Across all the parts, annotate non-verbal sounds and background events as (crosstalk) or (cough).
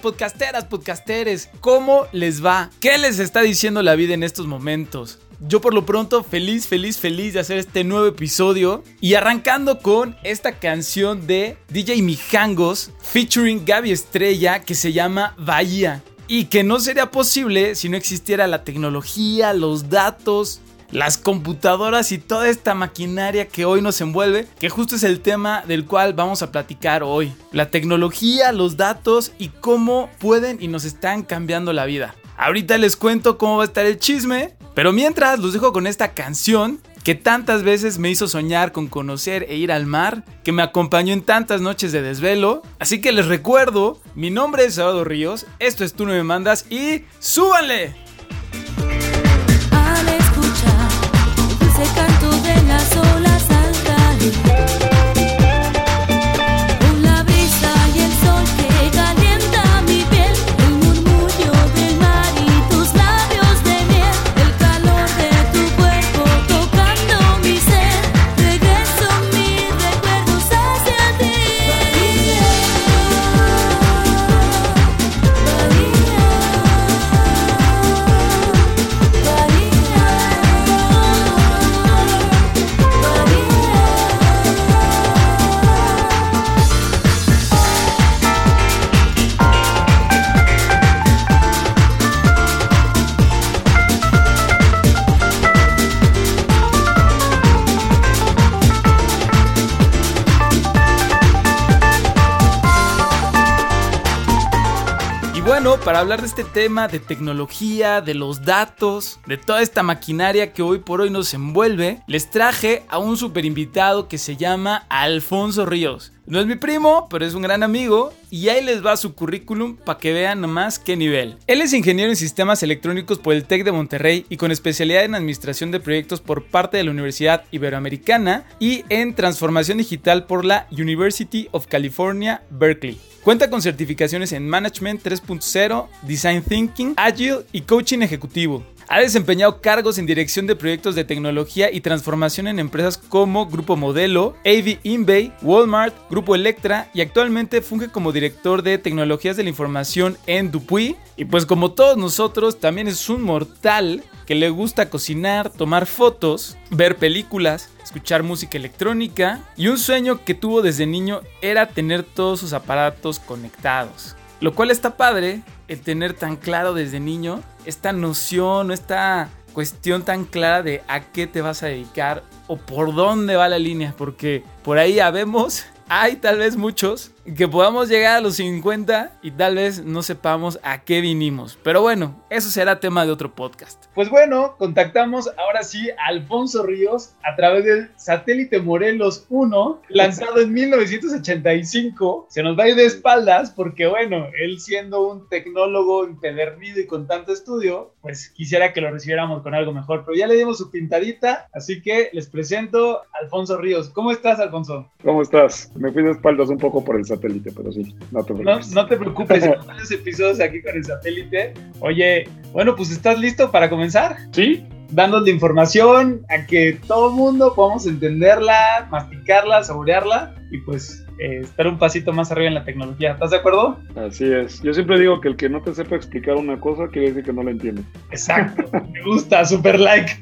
Podcasteras, podcasteres, ¿cómo les va? ¿Qué les está diciendo la vida en estos momentos? Yo por lo pronto feliz, feliz, feliz de hacer este nuevo episodio y arrancando con esta canción de DJ Mijangos featuring Gaby Estrella que se llama Bahía y que no sería posible si no existiera la tecnología, los datos, las computadoras y toda esta maquinaria que hoy nos envuelve, que justo es el tema del cual vamos a platicar hoy. La tecnología, los datos y cómo pueden y nos están cambiando la vida. Ahorita les cuento cómo va a estar el chisme, pero mientras los dejo con esta canción que tantas veces me hizo soñar con conocer e ir al mar, que me acompañó en tantas noches de desvelo. Así que les recuerdo, mi nombre es Salvador Ríos, esto es Tú no me mandas y ¡súbanle! Para hablar de este tema de tecnología, de los datos, de toda esta maquinaria que hoy por hoy nos envuelve, les traje a un super invitado que se llama Alfonso Ríos. No es mi primo, pero es un gran amigo y ahí les va su currículum para que vean nomás qué nivel. Él es ingeniero en sistemas electrónicos por el TEC de Monterrey y con especialidad en administración de proyectos por parte de la Universidad Iberoamericana y en transformación digital por la University of California, Berkeley. Cuenta con certificaciones en Management 3.0, Design Thinking, Agile y Coaching Ejecutivo. Ha desempeñado cargos en dirección de proyectos de tecnología y transformación en empresas como Grupo Modelo, AV InBay, Walmart, Grupo Electra y actualmente funge como director de tecnologías de la información en Dupuy. Y pues como todos nosotros, también es un mortal que le gusta cocinar, tomar fotos, ver películas, escuchar música electrónica y un sueño que tuvo desde niño era tener todos sus aparatos conectados. Lo cual está padre el tener tan claro desde niño esta noción, esta cuestión tan clara de a qué te vas a dedicar o por dónde va la línea, porque por ahí ya vemos, (laughs) hay tal vez muchos que podamos llegar a los 50 y tal vez no sepamos a qué vinimos. Pero bueno, eso será tema de otro podcast. Pues bueno, contactamos ahora sí a Alfonso Ríos a través del satélite Morelos 1, lanzado en 1985. Se nos va a ir de espaldas porque bueno, él siendo un tecnólogo empedernido y con tanto estudio, pues quisiera que lo recibiéramos con algo mejor. Pero ya le dimos su pintadita, así que les presento a Alfonso Ríos. ¿Cómo estás, Alfonso? ¿Cómo estás? Me fui de espaldas un poco por el satélite, pero sí, no te preocupes. No, te preocupes, (laughs) varios episodios aquí con el satélite. Oye, bueno, pues ¿estás listo para comenzar? Sí. Dándole información a que todo el mundo podamos entenderla, masticarla, saborearla y pues eh, estar un pasito más arriba en la tecnología. ¿Estás de acuerdo? Así es. Yo siempre digo que el que no te sepa explicar una cosa quiere decir que no la entiende. Exacto. Me gusta, super like.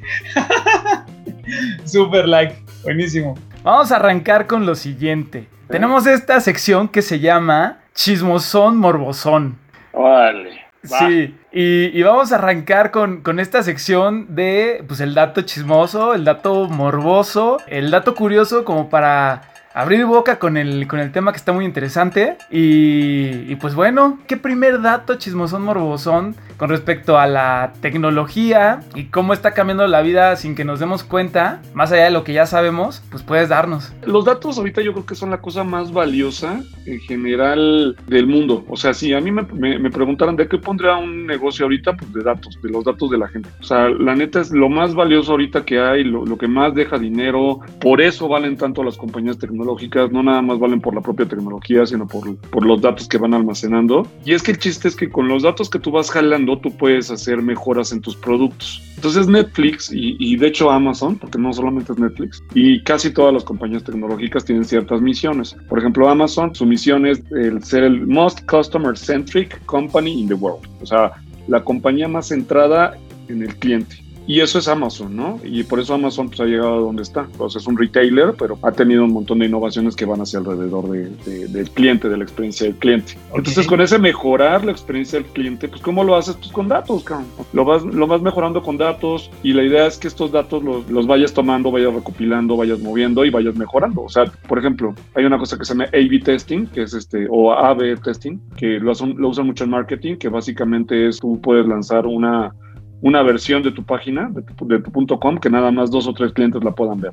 (laughs) super like. Buenísimo. Vamos a arrancar con lo siguiente. Tenemos esta sección que se llama Chismosón Morbosón. Vale. Sí, y, vamos a arrancar con, con, esta sección de pues el dato chismoso, el dato morboso, el dato curioso como para abrir boca con el, con el tema que está muy interesante. Y, pues bueno, ¿qué primer dato chismosón morbosón con respecto a la tecnología y cómo está cambiando la vida sin que nos demos cuenta, más allá de lo que ya sabemos, pues puedes darnos? Los datos ahorita yo creo que son la cosa más valiosa en general del mundo. O sea, si a mí me, me, preguntaran de qué pondría un negocio ahorita, pues de datos, de los datos de la gente. O sea, la neta es lo más valioso ahorita que hay, lo, lo que más deja dinero, por eso valen tanto las compañías tecnológicas tecnológicas no nada más valen por la propia tecnología, sino por, por los datos que van almacenando. Y es que el chiste es que con los datos que tú vas jalando, tú puedes hacer mejoras en tus productos. Entonces Netflix y, y de hecho Amazon, porque no solamente es Netflix, y casi todas las compañías tecnológicas tienen ciertas misiones. Por ejemplo, Amazon, su misión es el ser el most customer centric company in the world. O sea, la compañía más centrada en el cliente. Y eso es Amazon, ¿no? Y por eso Amazon pues, ha llegado a donde está. Entonces es un retailer, pero ha tenido un montón de innovaciones que van hacia alrededor de, de, del cliente, de la experiencia del cliente. Okay. Entonces con ese mejorar la experiencia del cliente, pues ¿cómo lo haces? Pues con datos, cabrón. Lo vas, lo vas mejorando con datos y la idea es que estos datos los, los vayas tomando, vayas recopilando, vayas moviendo y vayas mejorando. O sea, por ejemplo, hay una cosa que se llama A-B testing, que es este, o A-B testing, que lo, lo usan mucho en marketing, que básicamente es tú puedes lanzar una una versión de tu página, de tu, de tu .com, que nada más dos o tres clientes la puedan ver.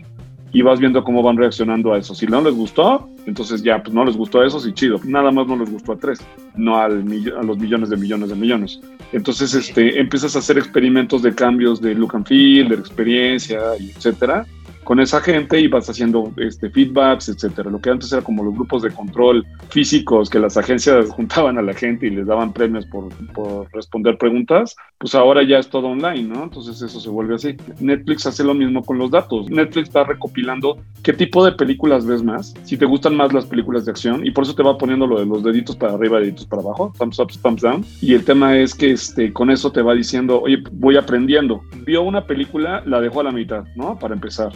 Y vas viendo cómo van reaccionando a eso. Si no les gustó, entonces ya, pues no les gustó a esos y chido. Nada más no les gustó a tres, no al, a los millones de millones de millones. Entonces este, empiezas a hacer experimentos de cambios de look and feel, de experiencia, etcétera con esa gente y vas haciendo este, feedbacks, etcétera. Lo que antes era como los grupos de control físicos que las agencias (laughs) juntaban a la gente y les daban premios por, por, responder preguntas, pues ahora ya es todo online, ¿no? Entonces eso se vuelve así. Netflix hace lo mismo con los datos. Netflix está recopilando qué tipo de películas ves más, si te gustan más las películas de acción y por eso te va poniendo lo de los deditos para arriba, deditos para abajo, thumbs up, thumbs down. Y el tema es que este, con eso te va diciendo, oye, voy aprendiendo. Vio una película, la dejó a la mitad, ¿no? Para empezar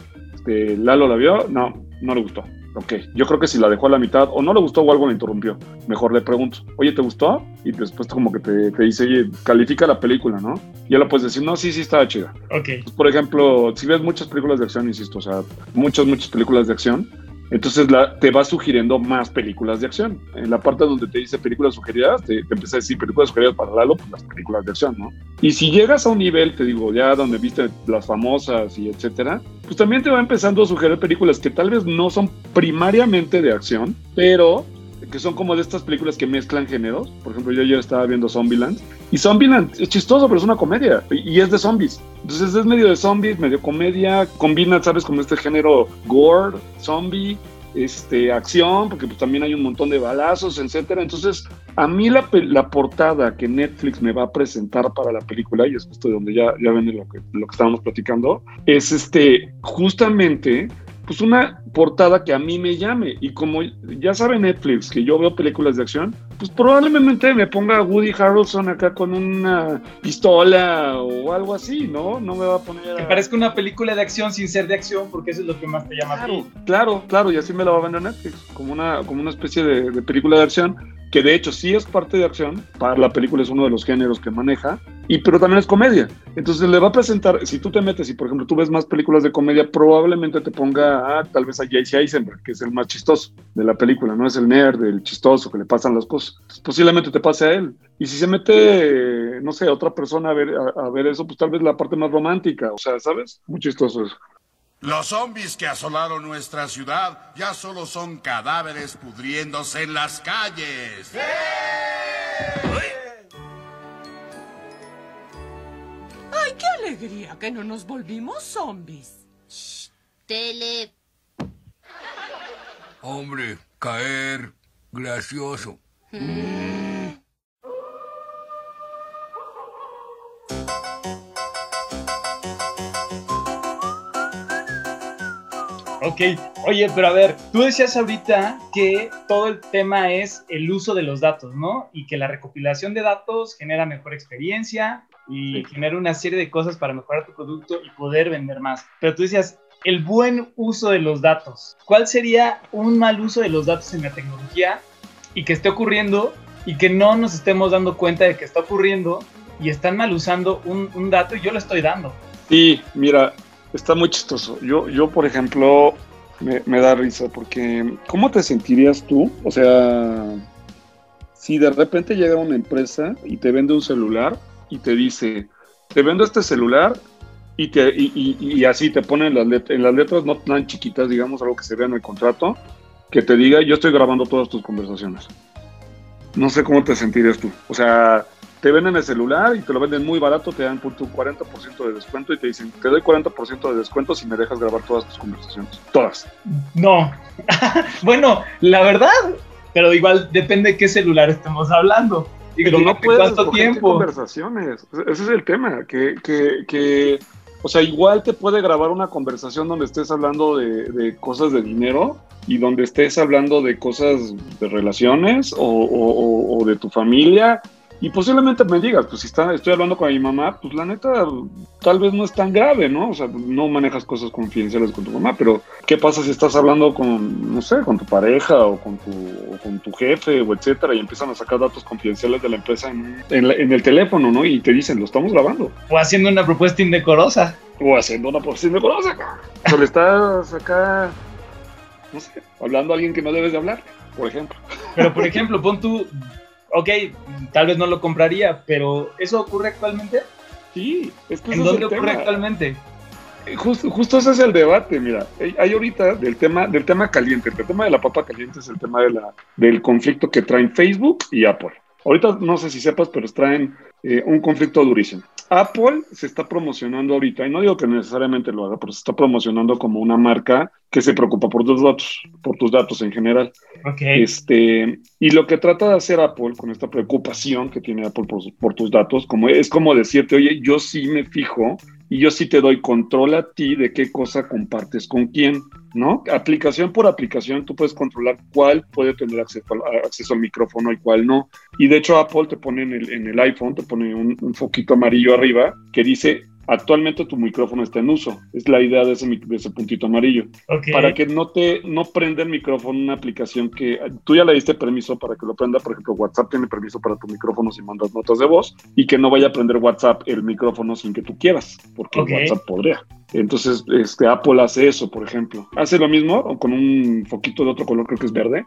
este, Lalo la vio, no, no le gustó. Ok, yo creo que si la dejó a la mitad o no le gustó o algo le interrumpió, mejor le pregunto, oye, ¿te gustó? Y después como que te, te dice, oye, califica la película, ¿no? Y ya le puedes decir, no, sí, sí, estaba chida. Ok. Pues, por ejemplo, si ves muchas películas de acción, insisto, o sea, muchas, muchas películas de acción, entonces la, te va sugiriendo más películas de acción. En la parte donde te dice películas sugeridas, te, te empieza a decir películas sugeridas para Lalo, pues las películas de acción, ¿no? Y si llegas a un nivel, te digo, ya donde viste las famosas y etcétera, pues también te va empezando a sugerir películas que tal vez no son primariamente de acción, pero que son como de estas películas que mezclan géneros. Por ejemplo, yo ayer estaba viendo Zombieland. Y Zombieland es chistoso, pero es una comedia. Y es de zombies. Entonces es medio de zombies, medio comedia. Combina, ¿sabes? Como este género gore, zombie, este, acción, porque pues también hay un montón de balazos, etcétera. Entonces, a mí la, la, portada que Netflix me va a presentar para la película, y es justo de donde ya, ya ven lo que, lo que estábamos platicando, es este, justamente pues una portada que a mí me llame. Y como ya sabe Netflix que yo veo películas de acción, pues probablemente me ponga Woody Harrelson acá con una pistola o algo así, ¿no? No me va a poner. A... Que parezca una película de acción sin ser de acción, porque eso es lo que más te llama claro, a ti. Claro, claro, y así me la va a vender Netflix, como una, como una especie de, de película de acción que de hecho sí es parte de acción, para la película es uno de los géneros que maneja, y pero también es comedia. Entonces le va a presentar, si tú te metes y por ejemplo tú ves más películas de comedia, probablemente te ponga tal vez a J.C. Eisenberg, que es el más chistoso de la película, no es el nerd, el chistoso que le pasan las cosas. Posiblemente te pase a él. Y si se mete, no sé, otra persona a ver, a, a ver eso, pues tal vez la parte más romántica, o sea, ¿sabes? Muy chistoso eso. Los zombies que asolaron nuestra ciudad ya solo son cadáveres pudriéndose en las calles. ¡Ay, qué alegría que no nos volvimos zombies! Shh, tele. Hombre, caer. Gracioso. Mm. Ok, oye, pero a ver, tú decías ahorita que todo el tema es el uso de los datos, ¿no? Y que la recopilación de datos genera mejor experiencia y sí. genera una serie de cosas para mejorar tu producto y poder vender más. Pero tú decías, el buen uso de los datos. ¿Cuál sería un mal uso de los datos en la tecnología y que esté ocurriendo y que no nos estemos dando cuenta de que está ocurriendo y están mal usando un, un dato y yo lo estoy dando? Sí, mira, está muy chistoso. Yo, yo por ejemplo, me, da risa porque ¿cómo te sentirías tú? O sea, si de repente llega una empresa y te vende un celular y te dice, te vendo este celular y, te, y así te ponen las letras, en las letras no tan chiquitas, digamos, algo que se vea en el contrato, que te diga, yo estoy grabando todas tus conversaciones. No sé cómo te sentirías tú. O sea, te venden el celular y te lo venden muy barato, te dan por tu 40% de descuento y te dicen, te doy 40% de descuento si me dejas grabar todas tus conversaciones. Todas. No. (laughs) bueno, la verdad, pero igual depende de qué celular estemos hablando. Y Pero no de puedes cuánto tiempo. conversaciones. Ese es el tema, que, que, que, o sea, igual te puede grabar una conversación donde estés hablando de, de cosas de dinero y donde estés hablando de cosas de relaciones o- o de tu familia. Y posiblemente me digas, pues si está, estoy hablando con mi mamá, pues la neta, tal vez no es tan grave, ¿no? O sea, no manejas cosas confidenciales con tu mamá, pero ¿qué pasa si estás hablando con, no sé, con tu pareja o con tu, o con tu jefe o etcétera y empiezan a sacar datos confidenciales de la empresa en, en la- en el teléfono, ¿no? Y te dicen, lo estamos grabando. O haciendo una propuesta indecorosa. O haciendo una conoce, cabrón. O le estás acá, no sé, hablando a alguien que no debes de hablar, por ejemplo. Pero, por ejemplo, pon tú, ok, tal vez no lo compraría, pero ¿eso ocurre actualmente? Sí, es que ¿En dónde ocurre tema. actualmente? Eh, Justo, justo ese es el debate, mira. Hay- Hay ahorita del tema, del tema caliente. El tema de la papa caliente es el tema de la, del conflicto que traen Facebook y Apple. Ahorita no sé si sepas, pero traen eh, un conflicto durísimo. Apple se está promocionando ahorita, y no digo que necesariamente lo haga, pero se está promocionando como una marca que se preocupa por tus datos, por tus datos en general. Ok. Este, y lo que trata de hacer Apple con esta preocupación que tiene Apple por, por tus datos, como es como decirte, oye, yo sí me fijo y yo sí te doy control a ti de qué cosa compartes con quién, ¿no? Aplicación por aplicación, tú puedes controlar cuál puede tener acceso al, acceso al micrófono y cuál no. Y de hecho Apple te pone en el, en el iPhone, te pone un, un foquito amarillo arriba que dice, actualmente tu micrófono está en uso. Es la idea de ese, de ese puntito amarillo ok. para que no te no prenda el micrófono una aplicación que tú ya le diste permiso para que lo prenda, por ejemplo, WhatsApp tiene permiso para tu micrófono si mandas notas de voz y que no vaya a prender WhatsApp el micrófono sin que tú quieras, porque Ok. WhatsApp podría. Entonces, este Apple hace eso, por ejemplo. Hace lo mismo con un foquito de otro color, creo que es verde,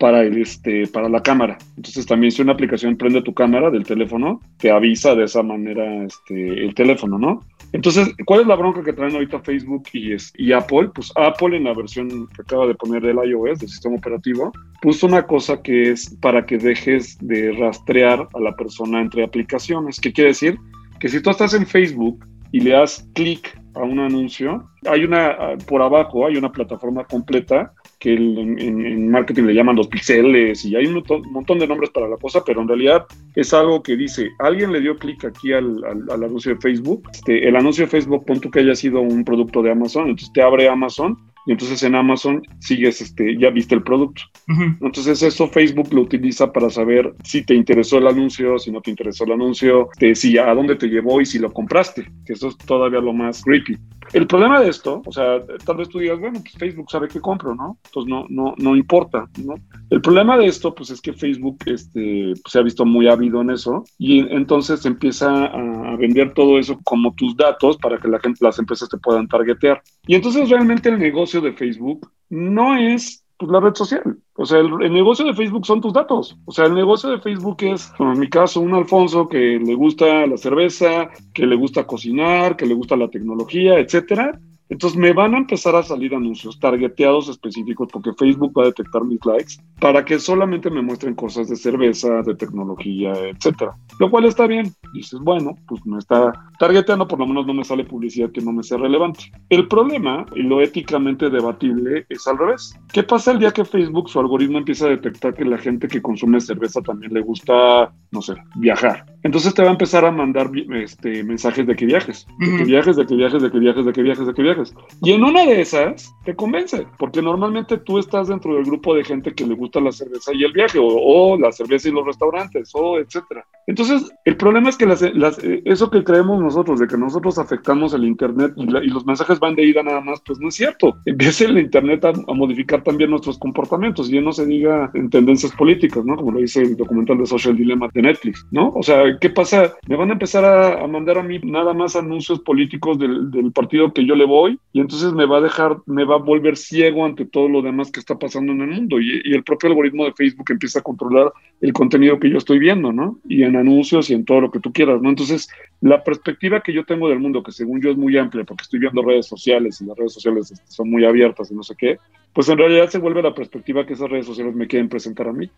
para el este para la cámara. Entonces, también si una aplicación prende tu cámara del teléfono, te avisa de esa manera este el teléfono, ¿no? Entonces, ¿cuál es la bronca que traen ahorita Facebook y, es- y Apple? Pues Apple en la versión que acaba de poner del iOS, del sistema operativo, puso una cosa que es para que dejes de rastrear a la persona entre aplicaciones. ¿Qué quiere decir? Que si tú estás en Facebook y le das clic a un anuncio, hay una, ah, por abajo hay una plataforma completa que el- en, en- marketing le llaman los pixeles y hay un montón, de nombres para la cosa, pero en realidad es algo que dice, alguien le dio clic aquí al, al- al anuncio de Facebook, este, el anuncio de Facebook, pon tú que haya sido un producto de Amazon, entonces te abre Amazon y entonces en Amazon sigues, este, ya viste el producto. Ujú. Entonces eso Facebook lo utiliza para saber si te interesó el anuncio, si no te interesó el anuncio, de si a dónde te llevó y si lo compraste, que eso es todavía lo más creepy. El problema de esto, o sea, tal vez tú digas, bueno, pues Facebook sabe que compro, ¿no? Entonces no, no, no importa, ¿no? El problema de esto, pues es que Facebook este, pues, se ha visto muy ávido en eso y entonces empieza a, a vender todo eso como tus datos para que la gente, las empresas te puedan targetear. Y entonces realmente el negocio de Facebook no es pues, la red social. O sea, el, negocio de Facebook son tus datos. O sea, el negocio de Facebook es, en mi caso, un Alfonso que le gusta la cerveza, que le gusta cocinar, que le gusta la tecnología, etcétera. Entonces me van a empezar a salir anuncios targeteados específicos porque Facebook va a detectar mis likes para que solamente me muestren cosas de cerveza, de tecnología, etcétera. Lo cual está bien. Dices, bueno, pues me está targeteando, por lo menos no me sale publicidad que no me sea relevante. El problema, y lo éticamente debatible, es al revés. ¿Qué pasa el día que Facebook, su algoritmo, empieza a detectar que la gente que consume cerveza también le gusta, no sé, viajar? Entonces te va a empezar a mandar este, mensajes de que viajes, de que viajes, de que viajes, de que viajes, de que viajes, de que viajes. Y en una de esas te convence, porque normalmente tú estás dentro del grupo de gente que le gusta la cerveza y el viaje, o, o la cerveza y los restaurantes, o etcétera. Entonces, el problema es que las- las- eh, eso que creemos nosotros, de que nosotros afectamos el Internet y, la- y los mensajes van de ida nada más, pues no es cierto. Empieza el Internet a, a modificar también nuestros comportamientos, y ya no se diga en tendencias políticas, ¿no? Como lo dice el documental de Social Dilemma de Netflix, ¿no? O sea, ¿qué pasa? Me van a empezar a, a mandar a mí nada más anuncios políticos del, del partido que yo le voy, y entonces me va a dejar, me va a volver ciego ante todo lo demás que está pasando en el mundo, y, y el propio algoritmo de Facebook empieza a controlar el contenido que yo estoy viendo, ¿no? Y en anuncios y en todo lo que tú quieras, ¿no? Entonces, la perspectiva que yo tengo del mundo, que según yo es muy amplia, porque estoy viendo redes sociales y las redes sociales este, son muy abiertas y no sé qué, pues en realidad se vuelve la perspectiva que esas redes sociales me quieren presentar a mí.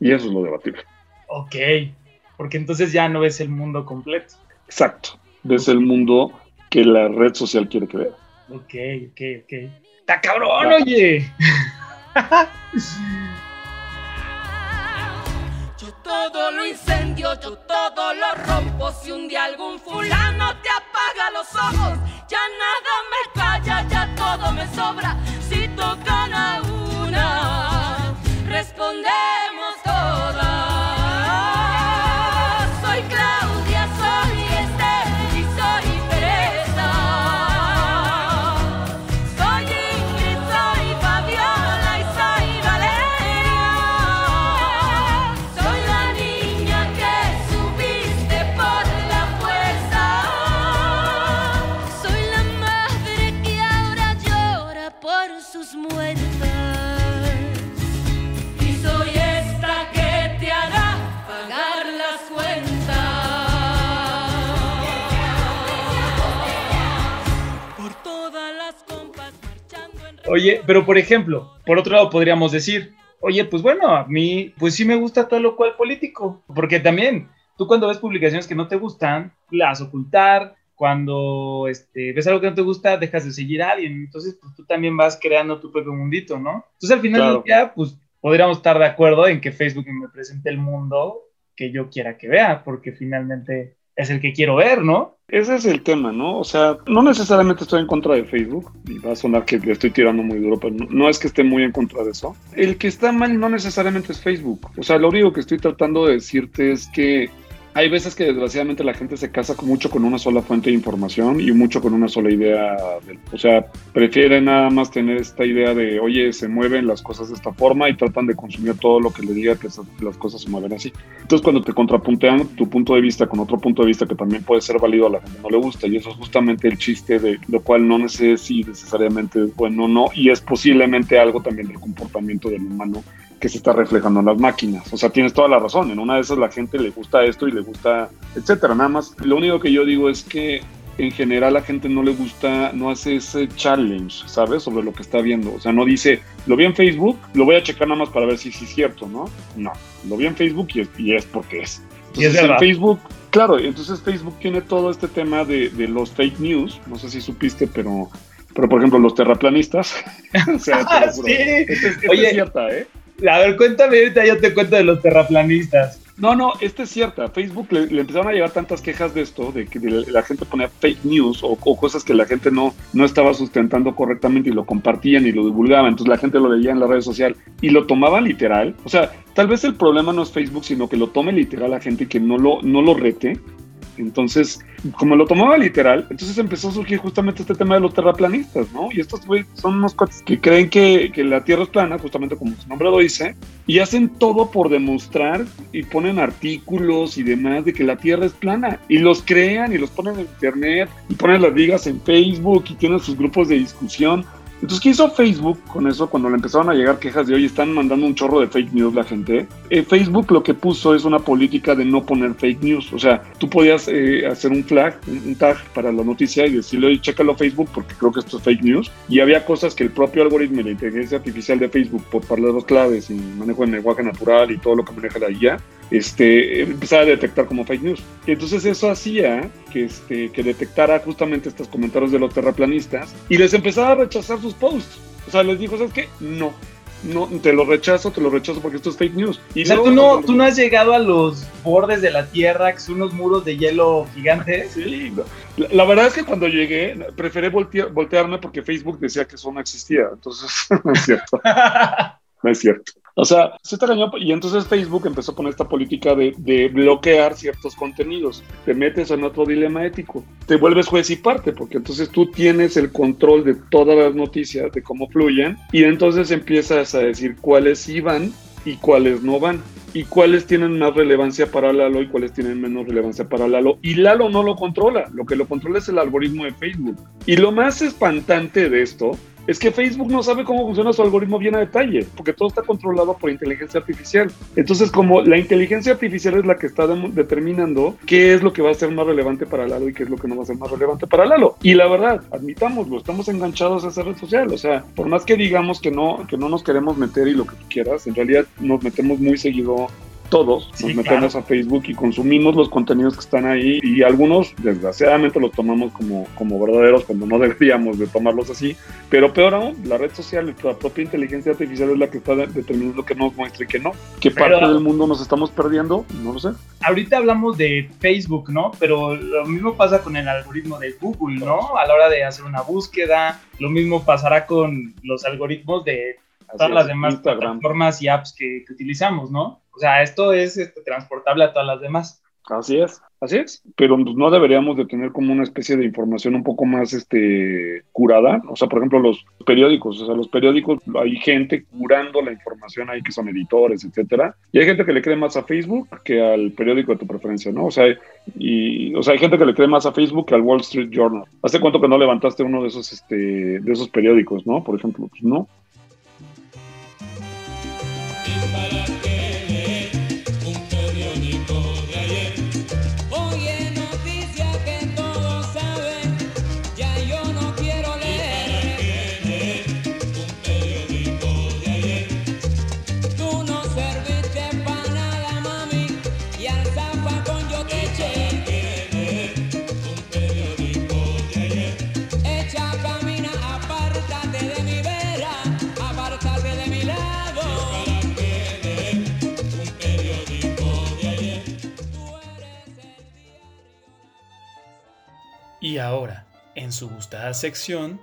Y eso es lo debatible. Ok. porque entonces ya no ves el mundo completo. Exacto. Ves el mundo que la red social quiere que veas. Ok, ok, ok. ¡Está cabrón, oye! (laughs) Yo todo lo incendio, yo todo lo rompo. Si un día algún fulano te apaga los ojos, ya nada me calla, ya todo me sobra. Si tocan a una, respondemos Oye, pero por ejemplo, por otro lado podríamos decir, oye, pues bueno, a mí, pues sí me gusta todo lo cual político, porque también tú cuando ves publicaciones que no te gustan, las ocultar, cuando este, ves algo que no te gusta, dejas de seguir a alguien, entonces pues tú también vas creando tu propio mundito, ¿no? Entonces al final Claro. del día, pues podríamos estar de acuerdo en que Facebook me presente el mundo que yo quiera que vea, porque finalmente es el que quiero ver, ¿no? Ese es el tema, ¿no? O sea, no necesariamente estoy en contra de Facebook, y va a sonar que le estoy tirando muy duro, pero no, no es que esté muy en contra de eso. El que está mal no necesariamente es Facebook. O sea, lo único que estoy tratando de decirte es que hay veces que desgraciadamente la gente se casa mucho con una sola fuente de información y mucho con una sola idea. de- o sea, prefiere nada más tener esta idea de, oye, se mueven las cosas de esta forma y tratan de consumir todo lo que le diga que las cosas se mueven así. Entonces, cuando te contrapuntean tu punto de vista con otro punto de vista que también puede ser válido, a la gente no le gusta. Y eso es justamente el chiste de lo cual no sé si necesariamente es bueno o no. Y es posiblemente algo también del comportamiento del humano que se está reflejando en las máquinas. O sea, tienes toda la razón. En una de esas la gente le gusta esto y le gusta, etcétera. Nada más, lo único que yo digo es que en general a la gente no le gusta, no hace ese challenge, ¿sabes? Sobre lo que está viendo. O sea, no dice, lo vi en Facebook, lo voy a checar nada más para ver si sí es cierto, ¿no? No, lo vi en Facebook y es, y es porque es. Y es Entonces, en. Facebook, claro, entonces Facebook tiene todo este tema de, de los fake news. No sé si supiste, pero, pero por ejemplo, los terraplanistas. (laughs) o sea, te lo juro. Sí. Esta es, esta Oye. es cierta, ¿eh? A ver, cuéntame ahorita, yo te cuento de los terraplanistas. No, no, esta es cierta. Facebook le, empezaron a llegar tantas quejas de esto, de que la gente ponía fake news o, o cosas que la gente no, no estaba sustentando correctamente y lo compartían y lo divulgaban. Entonces la gente lo leía en la red social y lo tomaba literal. O sea, tal vez el problema no es Facebook, sino que lo tome literal la gente y que no lo, no lo rete. Entonces, como lo tomaba literal, entonces empezó a surgir justamente este tema de los terraplanistas, ¿no? Y estos son unos cuates que creen que, que la Tierra es plana, justamente como su nombre lo dice, y hacen todo por demostrar y ponen artículos y demás de que la Tierra es plana. Y los crean y los ponen en Internet y ponen las ligas en Facebook y tienen sus grupos de discusión. Entonces, ¿qué hizo Facebook con eso cuando le empezaron a llegar quejas de, oye, están mandando un chorro de fake news la gente? Eh, Facebook lo que puso es una política de no poner fake news. O sea, tú podías eh, hacer un flag, un, tag para la noticia y decirle, oye, chécalo Facebook porque creo que esto es fake news. Y había cosas que el propio algoritmo y la inteligencia artificial de Facebook, por palabras claves y manejo de lenguaje natural y todo lo que maneja la IA, este, empezaba a detectar como fake news. Entonces eso hacía que, este, que detectara justamente estos comentarios de los terraplanistas y les empezaba a rechazar sus posts. O sea, les dijo, ¿sabes qué? No. No, te lo rechazo, te lo rechazo porque esto es fake news. Y O sea, ¿tú no, tú no has llegado a los bordes de la Tierra, que son unos muros de hielo gigantes. Sí, no. la, la verdad es que cuando llegué, preferí voltea- voltearme porque Facebook decía que eso no existía. Entonces, (laughs) no es cierto. (laughs) No es cierto. O sea, se te engañó y entonces Facebook empezó a poner esta política de, de bloquear ciertos contenidos. Te metes en otro dilema ético. Te vuelves juez y parte porque entonces tú tienes el control de todas las noticias, de cómo fluyen y entonces empiezas a decir cuáles iban y cuáles no van. Y cuáles tienen más relevancia para Lalo y cuáles tienen menos relevancia para Lalo. Y Lalo no lo controla. Lo que lo controla es el algoritmo de Facebook. Y lo más espantante de esto es que Facebook no sabe cómo funciona su algoritmo bien a detalle, porque todo está controlado por inteligencia artificial. Entonces, como la inteligencia artificial es la que está determinando qué es lo que va a ser más relevante para Lalo y qué es lo que no va a ser más relevante para Lalo. Y la verdad, admitámoslo, estamos enganchados a esa red social. O sea, por más que digamos que no, que no nos queremos meter y lo que tú quieras, en realidad nos metemos muy seguido todos Sí, nos metemos a Facebook y consumimos los contenidos que están ahí y algunos desgraciadamente los tomamos como, como verdaderos cuando no (laughs) deberíamos de tomarlos así, pero peor aún, la red social, la propia inteligencia artificial es la que está de- determinando que nos muestre y que no. ¿Qué Pero- parte del mundo nos estamos perdiendo? No lo sé. Ahorita hablamos de Facebook, ¿no? Pero lo mismo pasa con el algoritmo de Google, ¿no? A la hora de hacer una búsqueda, lo mismo pasará con los algoritmos de todas las demás Instagram. plataformas y apps que, que utilizamos, ¿no? O sea, esto es este, transportable a todas las demás. Así es, así es. Pero no deberíamos de tener como una especie de información un poco más este curada. O sea, por ejemplo, los periódicos. O sea, los periódicos, hay gente curando la información ahí que son editores, etcétera. Y hay gente que le cree más a Facebook que al periódico de tu preferencia, ¿no? O sea, y, o sea, hay gente que le cree más a Facebook que al Wall Street Journal. ¿Hace cuánto que no levantaste uno de esos, este, de esos periódicos, no? Por ejemplo, pues no. Y ahora, en su gustada sección,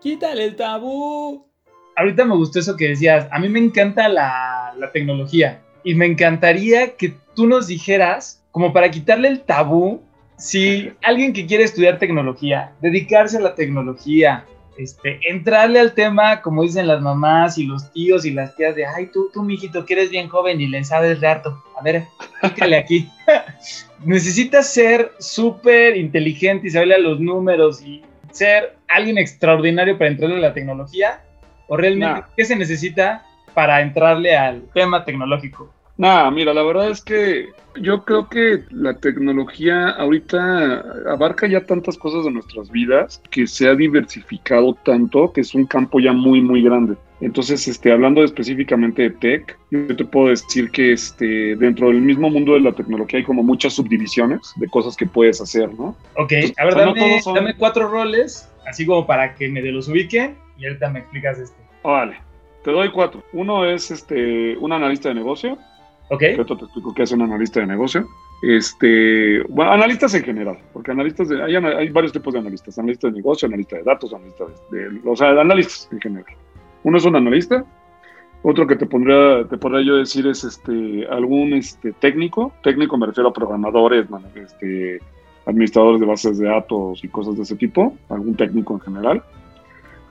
quítale el tabú. Ahorita me gustó eso que decías. A mí me encanta la, la tecnología y me encantaría que tú nos dijeras, como para quitarle el tabú, si alguien que quiere estudiar tecnología, dedicarse a la tecnología, este, entrarle al tema, como dicen las mamás y los tíos y las tías, de, ay, tú, tú, mijito, que eres bien joven y le sabes de. A ver, pícale aquí. (laughs) Necesitas ser súper inteligente y saberle a los números y ser alguien extraordinario para entrarle a la tecnología. ¿O realmente Nah. qué se necesita para entrarle al tema tecnológico? Nah, mira, la verdad es que yo creo que la tecnología ahorita abarca ya tantas cosas de nuestras vidas que se ha diversificado tanto que es un campo ya muy, muy grande. Entonces, este, hablando específicamente de tech, yo te puedo decir que este, dentro del mismo mundo de la tecnología hay como muchas subdivisiones de cosas que puedes hacer, ¿no? Ok, a ver, no dame, son- dame cuatro roles, así como para que me los ubiquen y ahorita me explicas este. Vale, te doy cuatro. Uno es este, un analista de negocio, Ok, ahorita te explico qué hace un analista de negocio. Este, bueno, analistas en general, porque analistas de, hay, hay varios tipos de analistas, analistas de negocio, analista de datos, analista de, de- o sea, analistas en general. Uno es un analista, otro que te pondría, podría yo decir es este, algún este, técnico, técnico me refiero a programadores, este, administradores de bases de datos y cosas de ese tipo, algún técnico en general.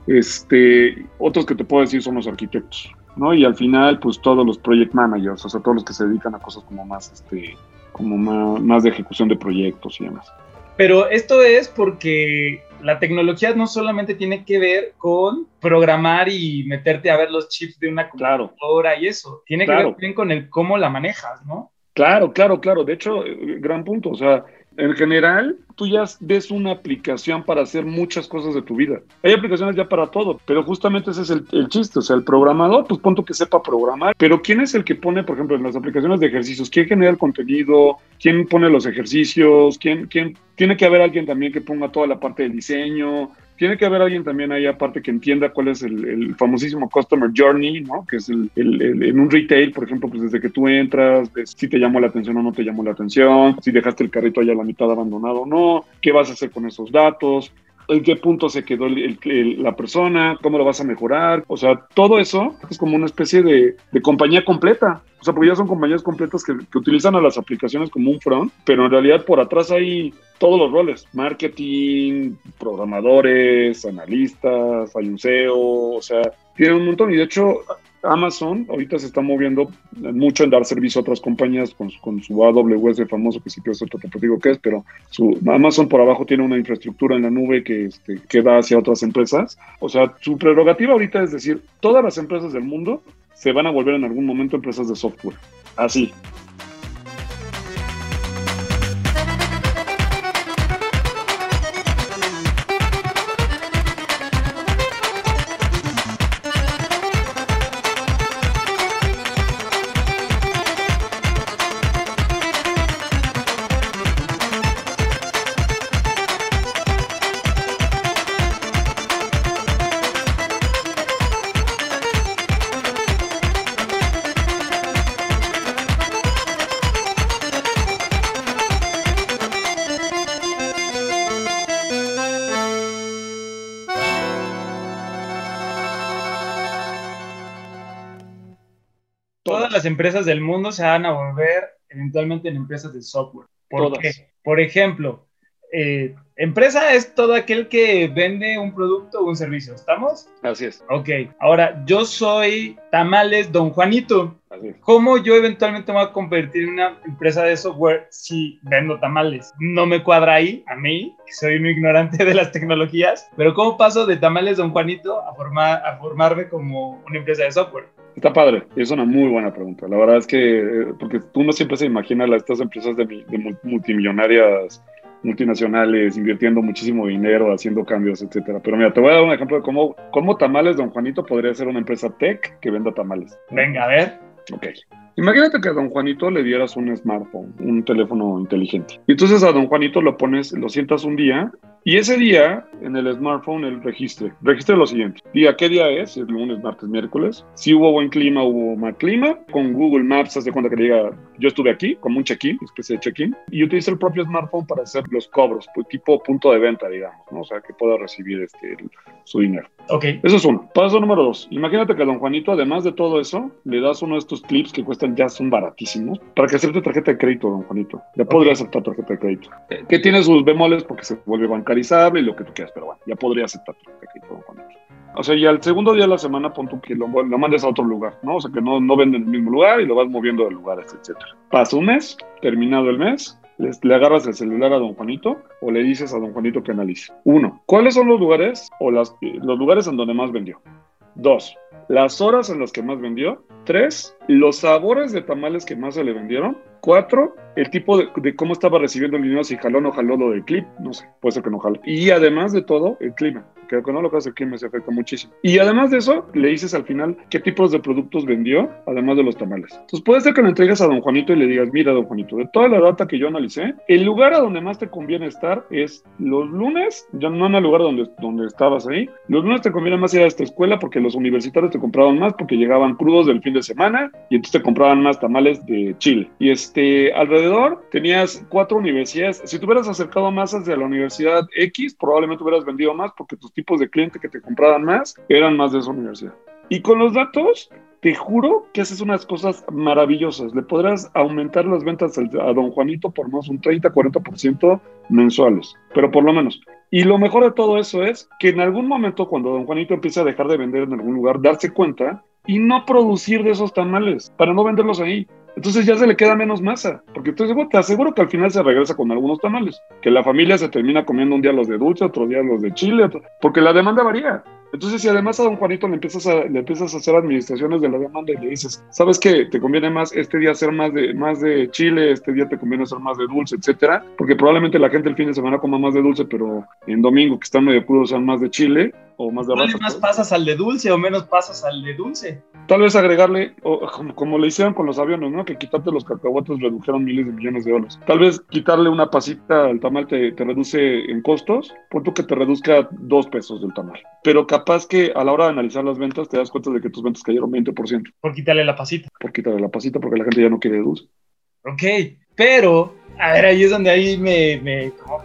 Este, otros que te puedo decir son los arquitectos, ¿no? Y al final, pues todos los project managers, o sea, todos los que se dedican a cosas como más, este, como más de ejecución de proyectos y demás. pero esto es porque la tecnología no solamente tiene que ver con programar y meterte a ver los chips de una Claro, computadora y eso, tiene que Claro. ver también con el cómo la manejas, ¿no? claro, claro, claro. De hecho, eh, gran punto. O sea, en general, tú ya ves una aplicación para hacer muchas cosas de tu vida. Hay aplicaciones ya para todo, pero justamente ese es el, chiste. O sea, el programador, pues punto que sepa programar. Pero ¿quién es el que pone, por ejemplo, en las aplicaciones de ejercicios? ¿Quién genera el contenido? ¿Quién pone los ejercicios? ¿Quién, quién? Tiene que haber alguien también que ponga toda la parte de diseño. Tiene que haber alguien también ahí aparte que entienda cuál es el, famosísimo Customer Journey, ¿no? Que es el, el- el- en un retail, por ejemplo, pues desde que tú entras, ves si te llamó la atención o no te llamó la atención, si dejaste el carrito allá a la mitad abandonado o no, qué vas a hacer con esos datos, en qué punto se quedó el- la persona, cómo lo vas a mejorar. O sea, todo eso es como una especie de, compañía completa. O sea, porque ya son compañías completas que, utilizan a las aplicaciones como un front, pero en realidad por atrás hay todos los roles, marketing, programadores, analistas, hay SEO, o sea, tiene un montón. Y de hecho, Amazon ahorita se está moviendo mucho en dar servicio a otras compañías con, su- con su AWS famoso, que sí que es otro te digo qué es, pero su Amazon por abajo tiene una infraestructura en la nube que, este, que da hacia otras empresas. O sea, su prerrogativa ahorita es decir, todas las empresas del mundo se van a volver en algún momento empresas de software. Así. Las empresas del mundo se van a volver eventualmente en empresas de software. ¿Por Todas. qué? Por ejemplo, eh, empresa es todo aquel que vende un producto o un servicio. ¿Estamos? Así es, Ok. Ahora, yo soy Tamales Don Juanito. así es. ¿Cómo yo eventualmente me voy a convertir en una empresa de software si vendo tamales? No me cuadra ahí, a mí, que soy un ignorante de las tecnologías, pero ¿cómo paso de tamales Don Juanito a, formar, a formarme como una empresa de software? Está padre, es una muy buena pregunta. La verdad es que, eh, porque uno siempre se imagina las, estas empresas de, mi- de mul- multimillonarias, multinacionales, invirtiendo muchísimo dinero, haciendo cambios, etcétera. Pero mira, te voy a dar un ejemplo de cómo, cómo Tamales Don Juanito podría ser una empresa tech que venda tamales. Venga, a ver. Ok. Imagínate que a don Juanito le dieras un smartphone, un teléfono inteligente. Y entonces a don Juanito lo pones, lo sientas un día y ese día en el smartphone él registre. Registre lo siguiente. Diga qué día es, si es lunes, martes, miércoles. Si hubo buen clima, hubo mal clima. Con Google Maps, haz de cuenta que diga yo estuve aquí, como un check-in, especie de check-in. Y utiliza el propio smartphone para hacer los cobros, pues, tipo punto de venta, digamos, ¿no? O sea, que pueda recibir este, el- su dinero. Ok. Eso es uno. Paso número dos. Imagínate que a don Juanito, además de todo eso, le das uno de estos clips que cuestan ya son baratísimos para que acepte tarjeta de crédito, don Juanito. Ya podría aceptar tarjeta de crédito. Que tiene sus bemoles porque se vuelve y lo que tú quieras, pero bueno, ya podría aceptar. O sea, y al segundo día de la semana pon tú que lo, lo mandes a otro lugar, ¿no? O sea, que no, no venden en el mismo lugar y lo vas moviendo de lugares, etcétera. Pasa un mes, terminado el mes, les- le agarras el celular a don Juanito o le dices a don Juanito que analice. Uno, ¿cuáles son los lugares o las, los lugares en donde más vendió? Dos, las horas en las que más vendió. Tres, los sabores de tamales que más se le vendieron. Cuatro, el tipo de, cómo estaba recibiendo el dinero, si jaló o no jaló lo del clip, no sé, puede ser que no jaló. Y además de todo, el clima. Que no lo que hace el clima se afecta muchísimo. Y además de eso, le dices al final qué tipos de productos vendió, además de los tamales. Entonces puede ser que le entregues a don Juanito y le digas, mira, don Juanito, de toda la data que yo analicé, el lugar a donde más te conviene estar es los lunes, ya no en el lugar donde, donde estabas ahí, los lunes te conviene más ir a esta escuela porque los universitarios te compraban más porque llegaban crudos del fin de semana y entonces te compraban más tamales de Chile. Y este, alrededor tenías cuatro universidades. Si te hubieras acercado más hacia la universidad X, probablemente hubieras vendido más porque tus tipos de cliente que te compraban más eran más de esa universidad. Y con los datos, te juro que haces unas cosas maravillosas. Le podrás aumentar las ventas a don Juanito por más un 30-40% mensuales, pero por lo menos. Y lo mejor de todo eso es que en algún momento, cuando don Juanito empiece a dejar de vender en algún lugar, darse cuenta y no producir de esos tamales para no venderlos ahí. Entonces ya se le queda menos masa, porque estoy seguro, te aseguro que al final se regresa con algunos tamales, que la familia se termina comiendo un día los de dulce, otro día los de chile, porque la demanda varía. Entonces, si además a don Juanito le empiezas a, le empiezas a hacer administraciones de la demanda y le dices, ¿sabes qué? Te conviene más este día hacer más de, más de chile, este día te conviene hacer más de dulce, etcétera, porque probablemente la gente el fin de semana coma más de dulce, pero en domingo que están medio crudos sean más de chile o más de raza, más pasas al de dulce o menos pasas al de dulce. Tal vez agregarle, o, como, como le hicieron con los aviones, ¿no? Que quitarte los cacahuates redujeron miles de millones de dólares. Tal vez quitarle una pasita al tamal te, te reduce en costos, por tú que te reduzca dos pesos del tamal. Pero capaz que a la hora de analizar las ventas te das cuenta de que tus ventas cayeron 20% Por quitarle la pasita. por quitarle la pasita porque la gente ya no quiere dulce. Ok, pero, a ver, ahí es donde ahí me, me como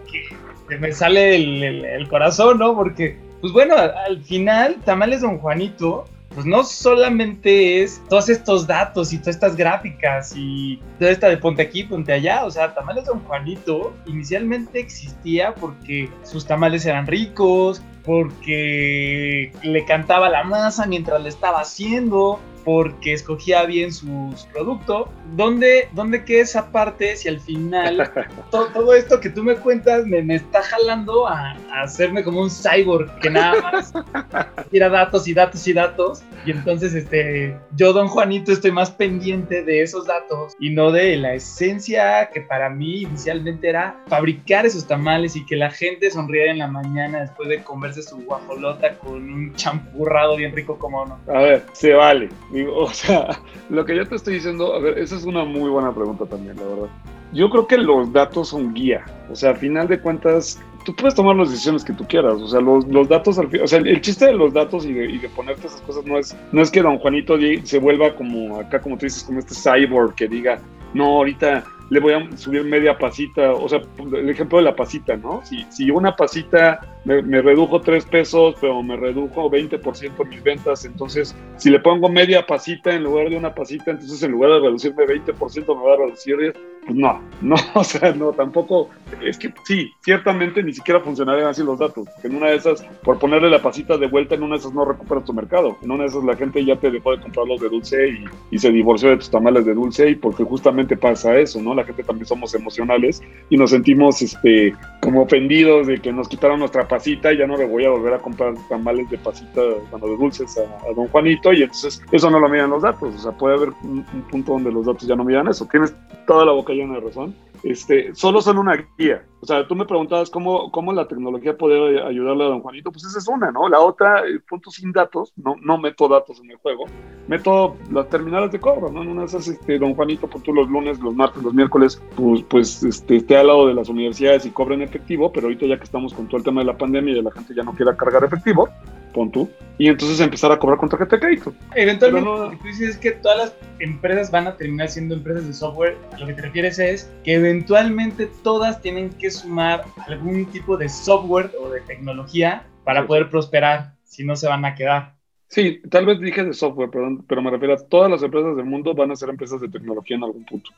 que me sale el, el- el corazón, ¿no? Porque, pues bueno, al final, Tamales Don Juanito, pues no solamente es todos estos datos y todas estas gráficas y toda esta de ponte aquí, ponte allá, o sea, Tamales Don Juanito inicialmente existía porque sus tamales eran ricos, porque le cantaba la masa mientras le estaba haciendo, porque escogía bien su, su producto. ¿Dónde, ¿Dónde queda esa parte si al final (laughs) to- todo esto que tú me cuentas me, me está jalando a, a hacerme como un cyborg que nada más (laughs) tira datos y datos y datos? Y entonces este, yo, don Juanito, estoy más pendiente de esos datos y no de la esencia que para mí inicialmente era fabricar esos tamales y que la gente sonriera en la mañana después de comerse su guajolota con un champurrado bien rico como no. A ver, se vale. Digo, (laughs) o sea, lo que yo te estoy diciendo, a ver, esa es una muy buena pregunta también, la verdad. Yo creo que los datos son guía. O sea, a final de cuentas, tú puedes tomar las decisiones que tú quieras. O sea, los, los datos, al o sea, el, el chiste de los datos y de, y de ponerte esas cosas no es, no es que don Juanito se vuelva como acá, como tú dices, como este cyborg que diga, no, ahorita le voy a subir media pasita. O sea, el ejemplo de la pasita, ¿no? Si, si una pasita me, redujo 3 pesos, pero me redujo 20% mis ventas. Entonces, si le pongo media pasita en lugar de una pasita, entonces en lugar de reducirme 20%, me va a reducir 10. Pues no, (laughs) no, o sea, no, tampoco. Es que sí, ciertamente ni siquiera funcionarían así los datos. En una de esas, por ponerle la pasita de vuelta, en una de esas no recuperas tu mercado. En una de esas la gente ya te dejó de comprar los de dulce y, y se divorció de tus tamales de dulce y porque justamente pasa eso, ¿no? La gente también somos emocionales y nos sentimos este, como ofendidos de que nos quitaron nuestra pasita y ya no le voy a volver a comprar tamales de pasita, bueno, de dulces a, a don Juanito y entonces eso no lo miran los datos. O sea, puede haber un, un punto donde los datos ya no miran eso. Tienes toda la boca llena de razón. Este, solo son una guía. O sea, tú me preguntabas cómo, cómo la tecnología puede ayudarle a don Juanito. Pues esa es una, ¿no? La otra, punto sin datos, no, no meto datos en el juego, meto las terminales de cobro, ¿no? En una de esas, este, don Juanito, pues tú los lunes, los martes, los miércoles, pues, pues este, esté al lado de las universidades y cobren efectivo, pero ahorita ya que estamos con todo el tema de la pandemia y la gente ya no quiera cargar efectivo, pon tú, y entonces empezar a cobrar con tarjeta de crédito. Eventualmente, Pero no- lo que tú dices es que todas las empresas van a terminar siendo empresas de software. A lo que te refieres es que eventualmente todas tienen que sumar algún tipo de software o de tecnología para Sí. poder prosperar, si no se van a quedar. Sí, tal vez dije de software, perdón, pero me refiero a todas las empresas del mundo van a ser empresas de tecnología en algún punto.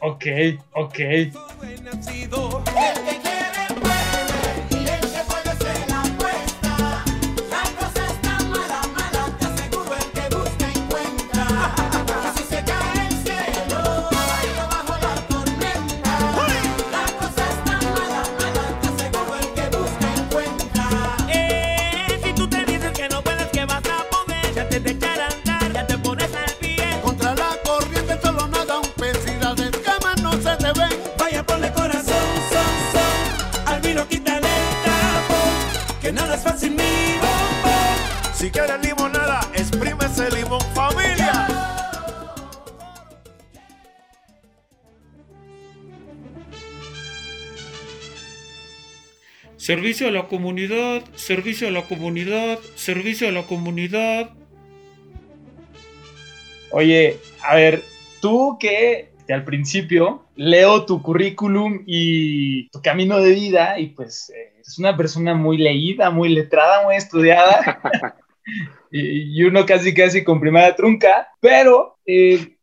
Ok, ok. Quieres limonada, exprime ese limón familia. Servicio a la comunidad, servicio a la comunidad, servicio a la comunidad. Oye, a ver, tú que al principio leo tu currículum y tu camino de vida y pues eh, es una persona muy leída, muy letrada, muy estudiada (laughs) y, y uno casi casi con primera trunca, pero eh,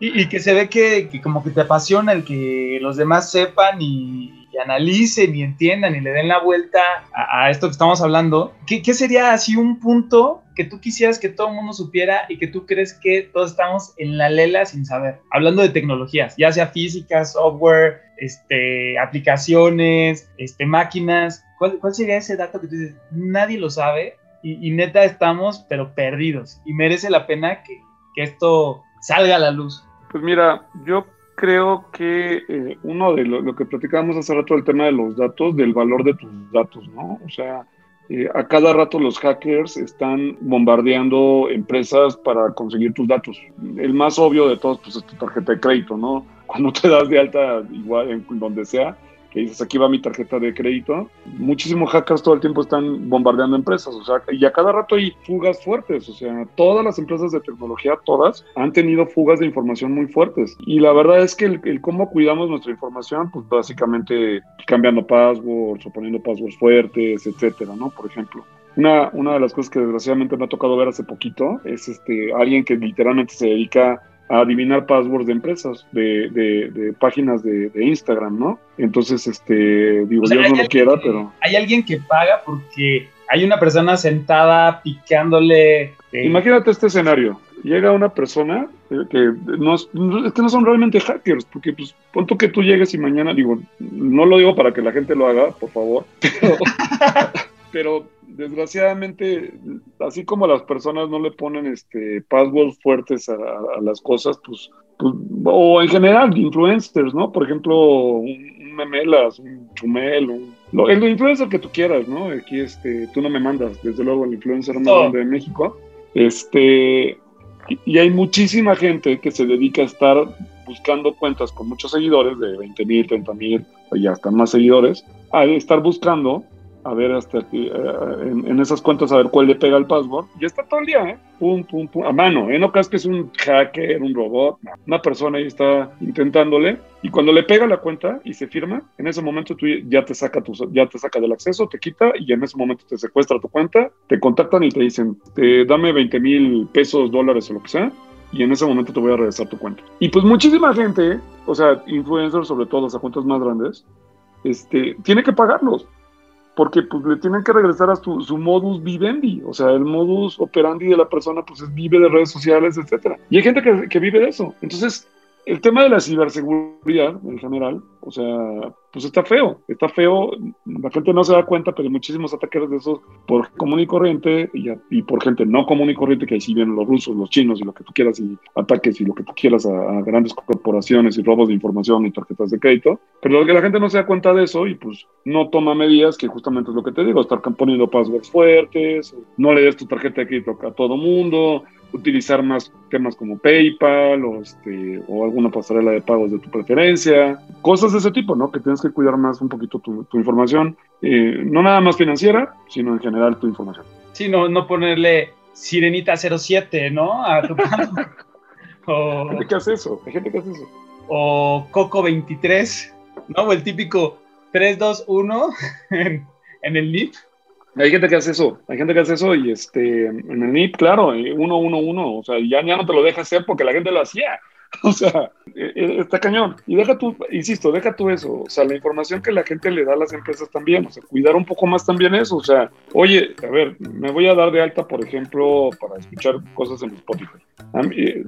y, y que se ve que, que como que te apasiona el que los demás sepan y, y analicen y entiendan y le den la vuelta a, a esto que estamos hablando. ¿Qué, ¿Qué sería así un punto que tú quisieras que todo el mundo supiera y que tú crees que todos estamos en la lela sin saber? Hablando de tecnologías, ya sea física, software, este, aplicaciones, este, máquinas. ¿Cuál, ¿Cuál sería ese dato que tú dices? Nadie lo sabe y, y neta estamos pero perdidos y merece la pena que, que esto salga a la luz. Pues mira, yo creo que eh, uno de lo, que platicábamos hace rato, el tema de los datos, del valor de tus datos, ¿no? O sea, eh, a cada rato los hackers están bombardeando empresas para conseguir tus datos. El más obvio de todos, pues es tu tarjeta de crédito, ¿no? (laughs) Cuando te das de alta, igual en donde sea, que dices aquí va mi tarjeta de crédito, muchísimos hackers todo el tiempo están bombardeando empresas, o sea, y a cada rato hay fugas fuertes, o sea, todas las empresas de tecnología, todas, han tenido fugas de información muy fuertes. Y la verdad es que el, el cómo cuidamos nuestra información, pues básicamente cambiando passwords o poniendo passwords fuertes, etcétera, ¿no? Por ejemplo. Una, una de las cosas que desgraciadamente me ha tocado ver hace poquito es este, alguien que literalmente se dedica a adivinar passwords de empresas, de, de, de páginas de, de, Instagram, ¿no? Entonces, este, digo, O sea, Dios no lo quiera, que- pero... Hay alguien que paga porque hay una persona sentada picándole. eh, Imagínate este escenario. Llega una persona que no, es que no son realmente hackers, porque pues punto que tú llegues y mañana, digo, no lo digo para que la gente lo haga, por favor, (laughs) pero, pero desgraciadamente, así como las personas no le ponen este passwords fuertes a, a las cosas, pues, pues, o en general, influencers, ¿no? Por ejemplo, un, un memelas, un chumel, un, lo- el influencer que tú quieras, ¿no? Aquí, este, tú no me mandas, desde luego, el influencer más grande de México. Este, y- y hay muchísima gente que se dedica a estar buscando cuentas con muchos seguidores, de 20 mil, 30 mil y hasta más seguidores, a estar buscando a ver hasta eh, en, en esas cuentas a ver cuál le pega el password. Y está todo el día, ¿eh? Pum, pum, pum, a mano, ¿eh? No creas que es un hacker, un robot, no. una persona ahí está intentándole y cuando le pega la cuenta y se firma, en ese momento tú ya te saca tu, ya te saca del acceso, te quita y en ese momento te secuestra tu cuenta, te contactan y te dicen, te, dame 20 mil pesos, dólares o lo que sea, y en ese momento te voy a regresar tu cuenta. Y pues muchísima gente, o sea, influencers sobre todo, las cuentas más grandes, este, tiene que pagarlos. Porque pues le tienen que regresar a su, su, modus vivendi, o sea, el modus operandi de la persona pues es vive de redes sociales, etcétera. Y hay gente que, que vive de eso. Entonces, el tema de la ciberseguridad en general, o sea, pues está feo, está feo, la gente no se da cuenta, pero hay muchísimos ataques de esos por común y corriente y, por gente no común y corriente, que ahí sí vienen los rusos, los chinos y lo que tú quieras, y ataques y lo que tú quieras a, grandes corporaciones y robos de información y tarjetas de crédito, pero que la gente no se da cuenta de eso y pues no toma medidas, que justamente es lo que te digo, estar poniendo passwords fuertes, no le des tu tarjeta de crédito a todo mundo, utilizar más temas como PayPal o, este, o alguna pasarela de pagos de tu preferencia, cosas de ese tipo, ¿no? Que tienes que cuidar más un poquito tu, tu información, eh, no nada más financiera, sino en general tu información. Sí, no, no ponerle Sirenita 07, ¿no? A tu (laughs) o, Hay gente que hace eso, hay gente que hace eso. O Coco 23, ¿no? O el típico 321 (laughs) en, en el NIP. Hay gente que hace eso, hay gente que hace eso y este, en el NIP, claro, uno, uno, uno, o sea, ya, ya no te lo deja hacer porque la gente lo hacía. (laughs) O sea, está cañón. Y deja tú, insisto, deja tú eso. O sea, la información que la gente le da a las empresas también. O sea, cuidar un poco más también eso. O sea, oye, a ver, me voy a dar de alta, por ejemplo, para escuchar cosas en Spotify.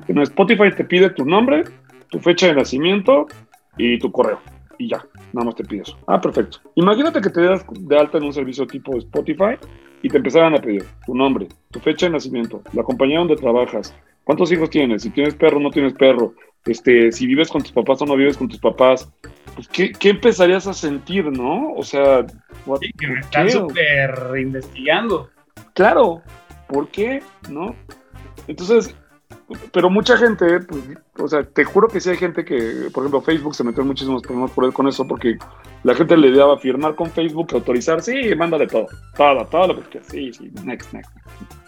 En Spotify te pide tu nombre, tu fecha de nacimiento y tu correo. Y ya, nada más te pide eso. Ah, perfecto. Imagínate que te das de alta en un servicio tipo Spotify y te empezaran a pedir tu nombre, tu fecha de nacimiento, la compañía donde trabajas, cuántos hijos tienes, si tienes perro o no tienes perro, este, si vives con tus papás o no vives con tus papás, pues, ¿qué, qué empezarías a sentir, no? O sea, sí, que me están súper investigando. Claro, ¿por qué? ¿No? Entonces, pero mucha gente, pues, o sea, te juro que sí hay gente que, por ejemplo, Facebook se metió en muchísimos problemas por, con eso, porque la gente le daba firmar con Facebook, autorizar, sí, mándale todo, todo, todo lo que quieras, sí, sí, next, next,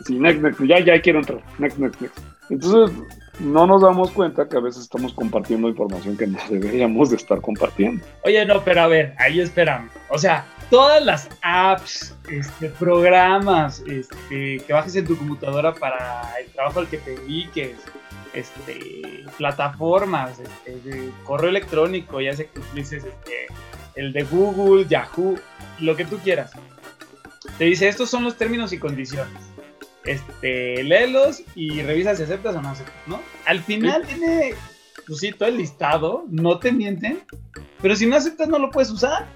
sí, next, next, ya, ya quiero entrar, next, next, next. Entonces, no nos damos cuenta que a veces estamos compartiendo información que no deberíamos de estar compartiendo. Oye, no, pero a ver, ahí esperamos. O sea, todas las apps, este, programas este, que bajes en tu computadora para el trabajo al que te dediques, este, plataformas, este, correo electrónico, ya sé que utilices este, el de Google, Yahoo, lo que tú quieras. Te dice, estos son los términos y condiciones. Este, léelos y revisa si aceptas o no aceptas, ¿no? Al final sí. tiene, pues sí, todo el listado, no te mienten, pero si no aceptas no lo puedes usar.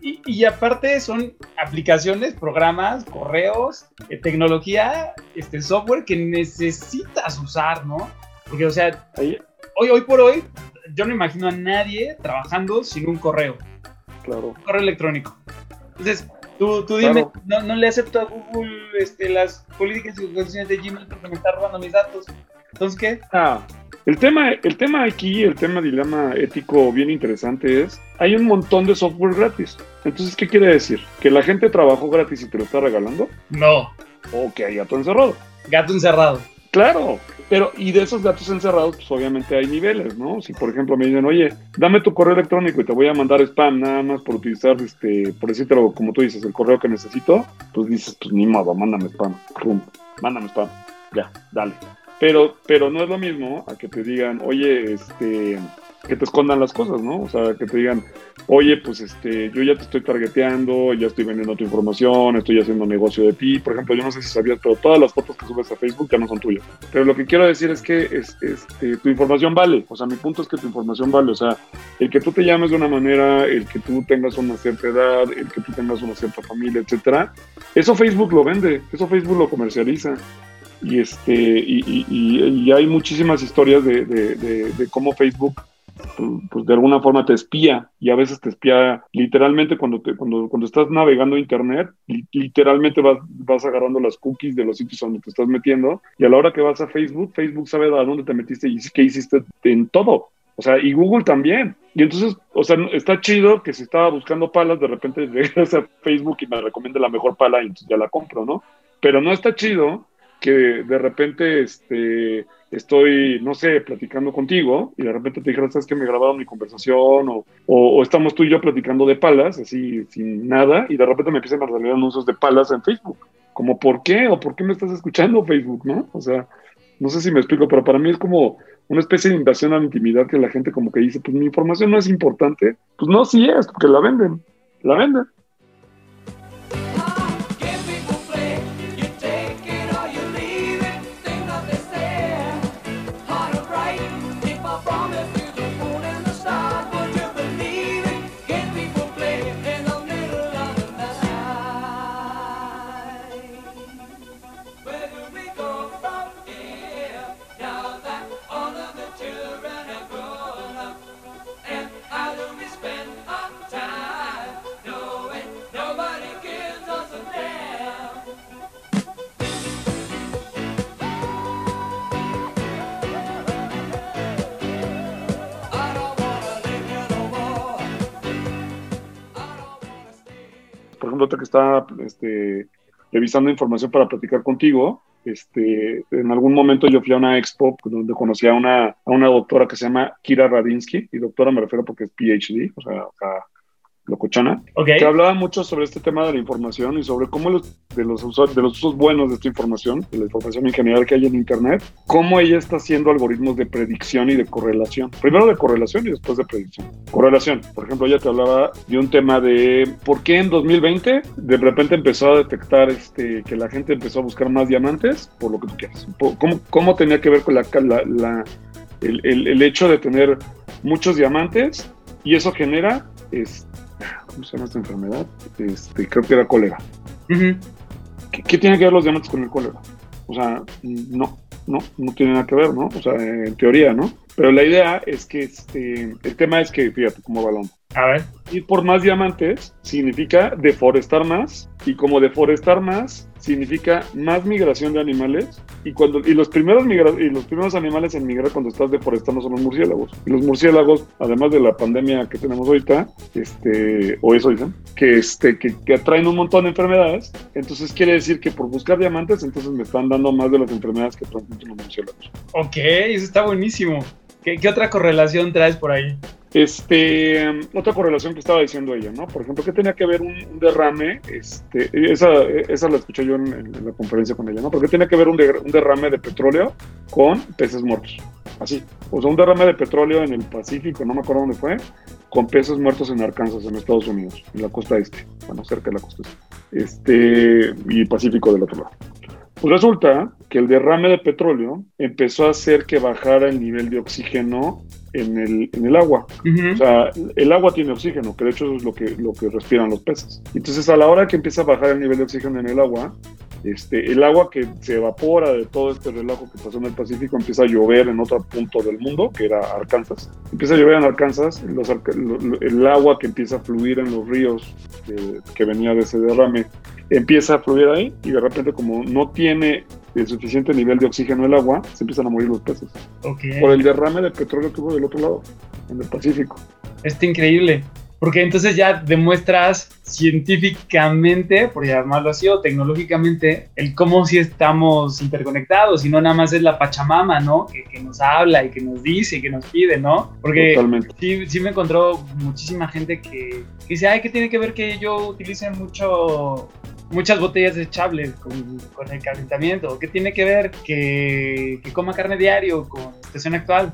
Y, y, aparte son aplicaciones, programas, correos, eh, tecnología, este software que necesitas usar, ¿no? Porque, o sea, hoy, hoy por hoy, yo no imagino a nadie trabajando sin un correo. Claro. Un correo electrónico. Entonces, tú, tú dime, claro. no, no, le acepto a Google este, las políticas y condiciones de Gmail porque me está robando mis datos. Entonces, ¿qué? Ah, el tema, el tema aquí, el tema dilema ético bien interesante es, hay un montón de software gratis. Entonces, ¿qué quiere decir? ¿Que la gente trabajó gratis y te lo está regalando? No. O que hay gato encerrado. Gato encerrado. Claro, pero y de esos gatos encerrados, pues obviamente hay niveles, ¿no? Si por ejemplo me dicen, oye, dame tu correo electrónico y te voy a mandar spam nada más por utilizar, este, por decírtelo como tú dices, el correo que necesito, pues dices, pues ni modo, mándame spam, Rum, mándame spam, ya, dale. Pero, pero no es lo mismo a que te digan, oye, este, que te escondan las cosas, ¿no? O sea, que te digan, oye, pues este, yo ya te estoy targeteando, ya estoy vendiendo tu información, estoy haciendo negocio de ti. Por ejemplo, yo no sé si sabías, pero todas las fotos que subes a Facebook ya no son tuyas. Pero lo que quiero decir es que es, este, tu información vale. O sea, mi punto es que tu información vale. O sea, el que tú te llames de una manera, el que tú tengas una cierta edad, el que tú tengas una cierta familia, etcétera, eso Facebook lo vende, eso Facebook lo comercializa y este y, y, y, hay muchísimas historias de, cómo Facebook pues de alguna forma te espía y a veces te espía literalmente cuando te, cuando, cuando estás navegando internet literalmente vas, vas agarrando las cookies de los sitios donde te estás metiendo y a la hora que vas a Facebook Facebook sabe a dónde te metiste y qué hiciste en todo o sea, y Google también. Y entonces, o sea, está chido que si estaba buscando palas, de repente (laughs) regresa a Facebook y me recomienda la mejor pala y ya la compro, ¿no? Pero no está chido que de repente este, estoy, no sé, platicando contigo y de repente te dijeron, ¿sabes que me grabaron mi conversación? O, o, estamos tú y yo platicando de palas, así sin nada, y de repente me empiezan a salir anuncios de palas en Facebook. Como, ¿por qué? ¿O por qué me estás escuchando Facebook, no? O sea, no sé si me explico, pero para mí es como una especie de invasión a la intimidad que la gente como que dice, pues mi información no es importante. Pues no, sí es, porque la venden, la venden. Que está este, revisando información para platicar contigo, este, en algún momento yo fui a una expo donde conocí a una, a una doctora que se llama Kira Radinsky, y doctora me refiero porque es PhD, o sea, locochana, que hablaba mucho sobre este tema de la información y sobre cómo los, de, los usos, de los usos buenos de esta información, de la información en general que hay en Internet, cómo ella está haciendo algoritmos de predicción y de correlación. Primero de correlación y después de predicción. Correlación, por ejemplo, ella te hablaba de un tema de por qué en 2020 de repente empezó a detectar este, que la gente empezó a buscar más diamantes, por lo que tú quieras. ¿Cómo, cómo tenía que ver con la, la, el, el, el hecho de tener muchos diamantes y eso genera este, ¿cómo se llama esta enfermedad? Este, creo que era cólera. ¿Qué, tiene que ver los diamantes con el cólera? O sea, no, no, no tiene nada que ver, ¿no? O sea, en teoría, ¿no? Pero la idea es que este, el tema es que, fíjate cómo balón. A ver. Ir por más diamantes significa deforestar más y como deforestar más significa más migración de animales y cuando y los primeros y los primeros animales en migrar cuando estás deforestando son los murciélagos. Y los murciélagos, además de la pandemia que tenemos ahorita, este o eso dicen, que este que, que atraen un montón de enfermedades, entonces quiere decir que por buscar diamantes entonces me están dando más de las enfermedades que transmiten los murciélagos. Ok, eso está buenísimo. ¿Qué, otra correlación traes por ahí? Este, otra correlación que estaba diciendo ella, ¿no? Por ejemplo, ¿qué tenía que ver un, derrame? Este, esa, esa la escuché yo en, la conferencia con ella, ¿no? ¿Por qué tenía que ver un, derrame de petróleo con peces muertos? Así. O sea, un derrame de petróleo en el Pacífico, no me acuerdo dónde fue, con peces muertos en Arkansas, en Estados Unidos, en la costa este, bueno, cerca de la costa este, este y Pacífico del otro lado. Pues resulta que el derrame de petróleo empezó a hacer que bajara el nivel de oxígeno en el, en el agua. O sea, el agua tiene oxígeno, que de hecho es lo que, lo que respiran los peces. Entonces, a la hora que empieza a bajar el nivel de oxígeno en el agua, este, el agua que se evapora de todo este relajo que pasó en el Pacífico empieza a llover en otro punto del mundo, que era Arkansas. Empieza a llover en Arkansas, el agua que empieza a fluir en los ríos que, que venía de ese derrame empieza a fluir ahí y de repente como no tiene el suficiente nivel de oxígeno el agua, se empiezan a morir los peces. Por el derrame de petróleo que hubo del otro lado, en el Pacífico. Está increíble. Porque entonces ya demuestras científicamente, por llamarlo así, o tecnológicamente, el cómo si estamos interconectados y no nada más es la Pachamama, ¿no? Que, que nos habla y que nos dice y que nos pide, ¿no? Porque sí, sí me encontró muchísima gente que, que dice, ay, ¿qué tiene que ver que yo utilice mucho muchas botellas desechables con, con el calentamiento? ¿O qué tiene que ver que, coma carne diario con la situación actual?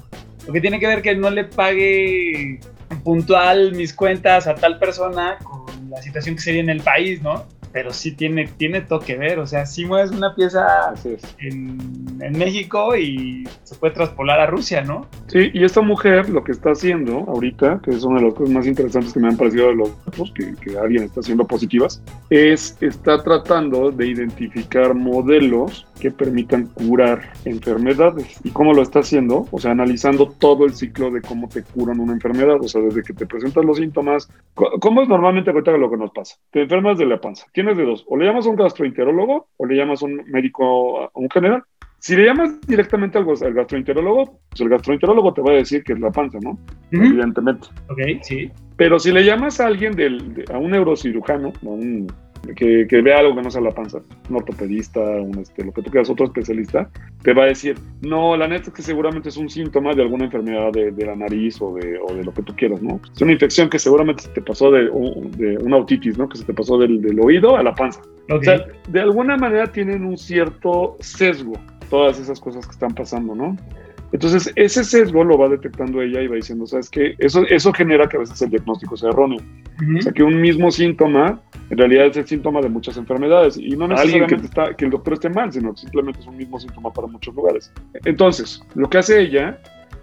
¿O qué tiene que ver que no le pague puntual mis cuentas a tal persona con la situación que sería en el país, ¿no? Pero sí tiene, tiene todo que ver. O sea, si mueves una pieza en, en, México y se puede traspolar a Rusia, ¿no? Sí, y esta mujer lo que está haciendo ahorita, que es una de las cosas más interesantes que me han parecido de los datos que, que alguien está haciendo positivas, es está tratando de identificar modelos que permitan curar enfermedades. ¿Y cómo lo está haciendo? O sea, analizando todo el ciclo de cómo te curan una enfermedad. O sea, desde que te presentan los síntomas. ¿Cómo es normalmente ahorita lo que nos pasa? Te enfermas de la panza tienes de dos, o le llamas a un gastroenterólogo o le llamas a un médico, a un general. Si le llamas directamente al, gastroenterólogo, pues el gastroenterólogo te va a decir que es la panza, ¿no? Evidentemente. Ok, sí. Pero si le llamas a alguien, del, de- a un neurocirujano, a un, que, que vea algo que no sea la panza, un ortopedista, un, este, lo que tú quieras, otro especialista, te va a decir, no, la neta es que seguramente es un síntoma de alguna enfermedad de, de la nariz o de, o de lo que tú quieras, ¿no? Es una infección que seguramente se te pasó de, una otitis, ¿no? Que se te pasó del, del oído a la panza. O sea, de alguna manera tienen un cierto sesgo todas esas cosas que están pasando, ¿no? Entonces, ese sesgo lo va detectando ella y va diciendo, ¿sabes qué? Eso, eso genera que a veces el diagnóstico sea erróneo. O sea, que un mismo síntoma en realidad es el síntoma de muchas enfermedades y no necesariamente que, está, que el doctor esté mal, sino que simplemente es un mismo síntoma para muchos lugares. Entonces, lo que hace ella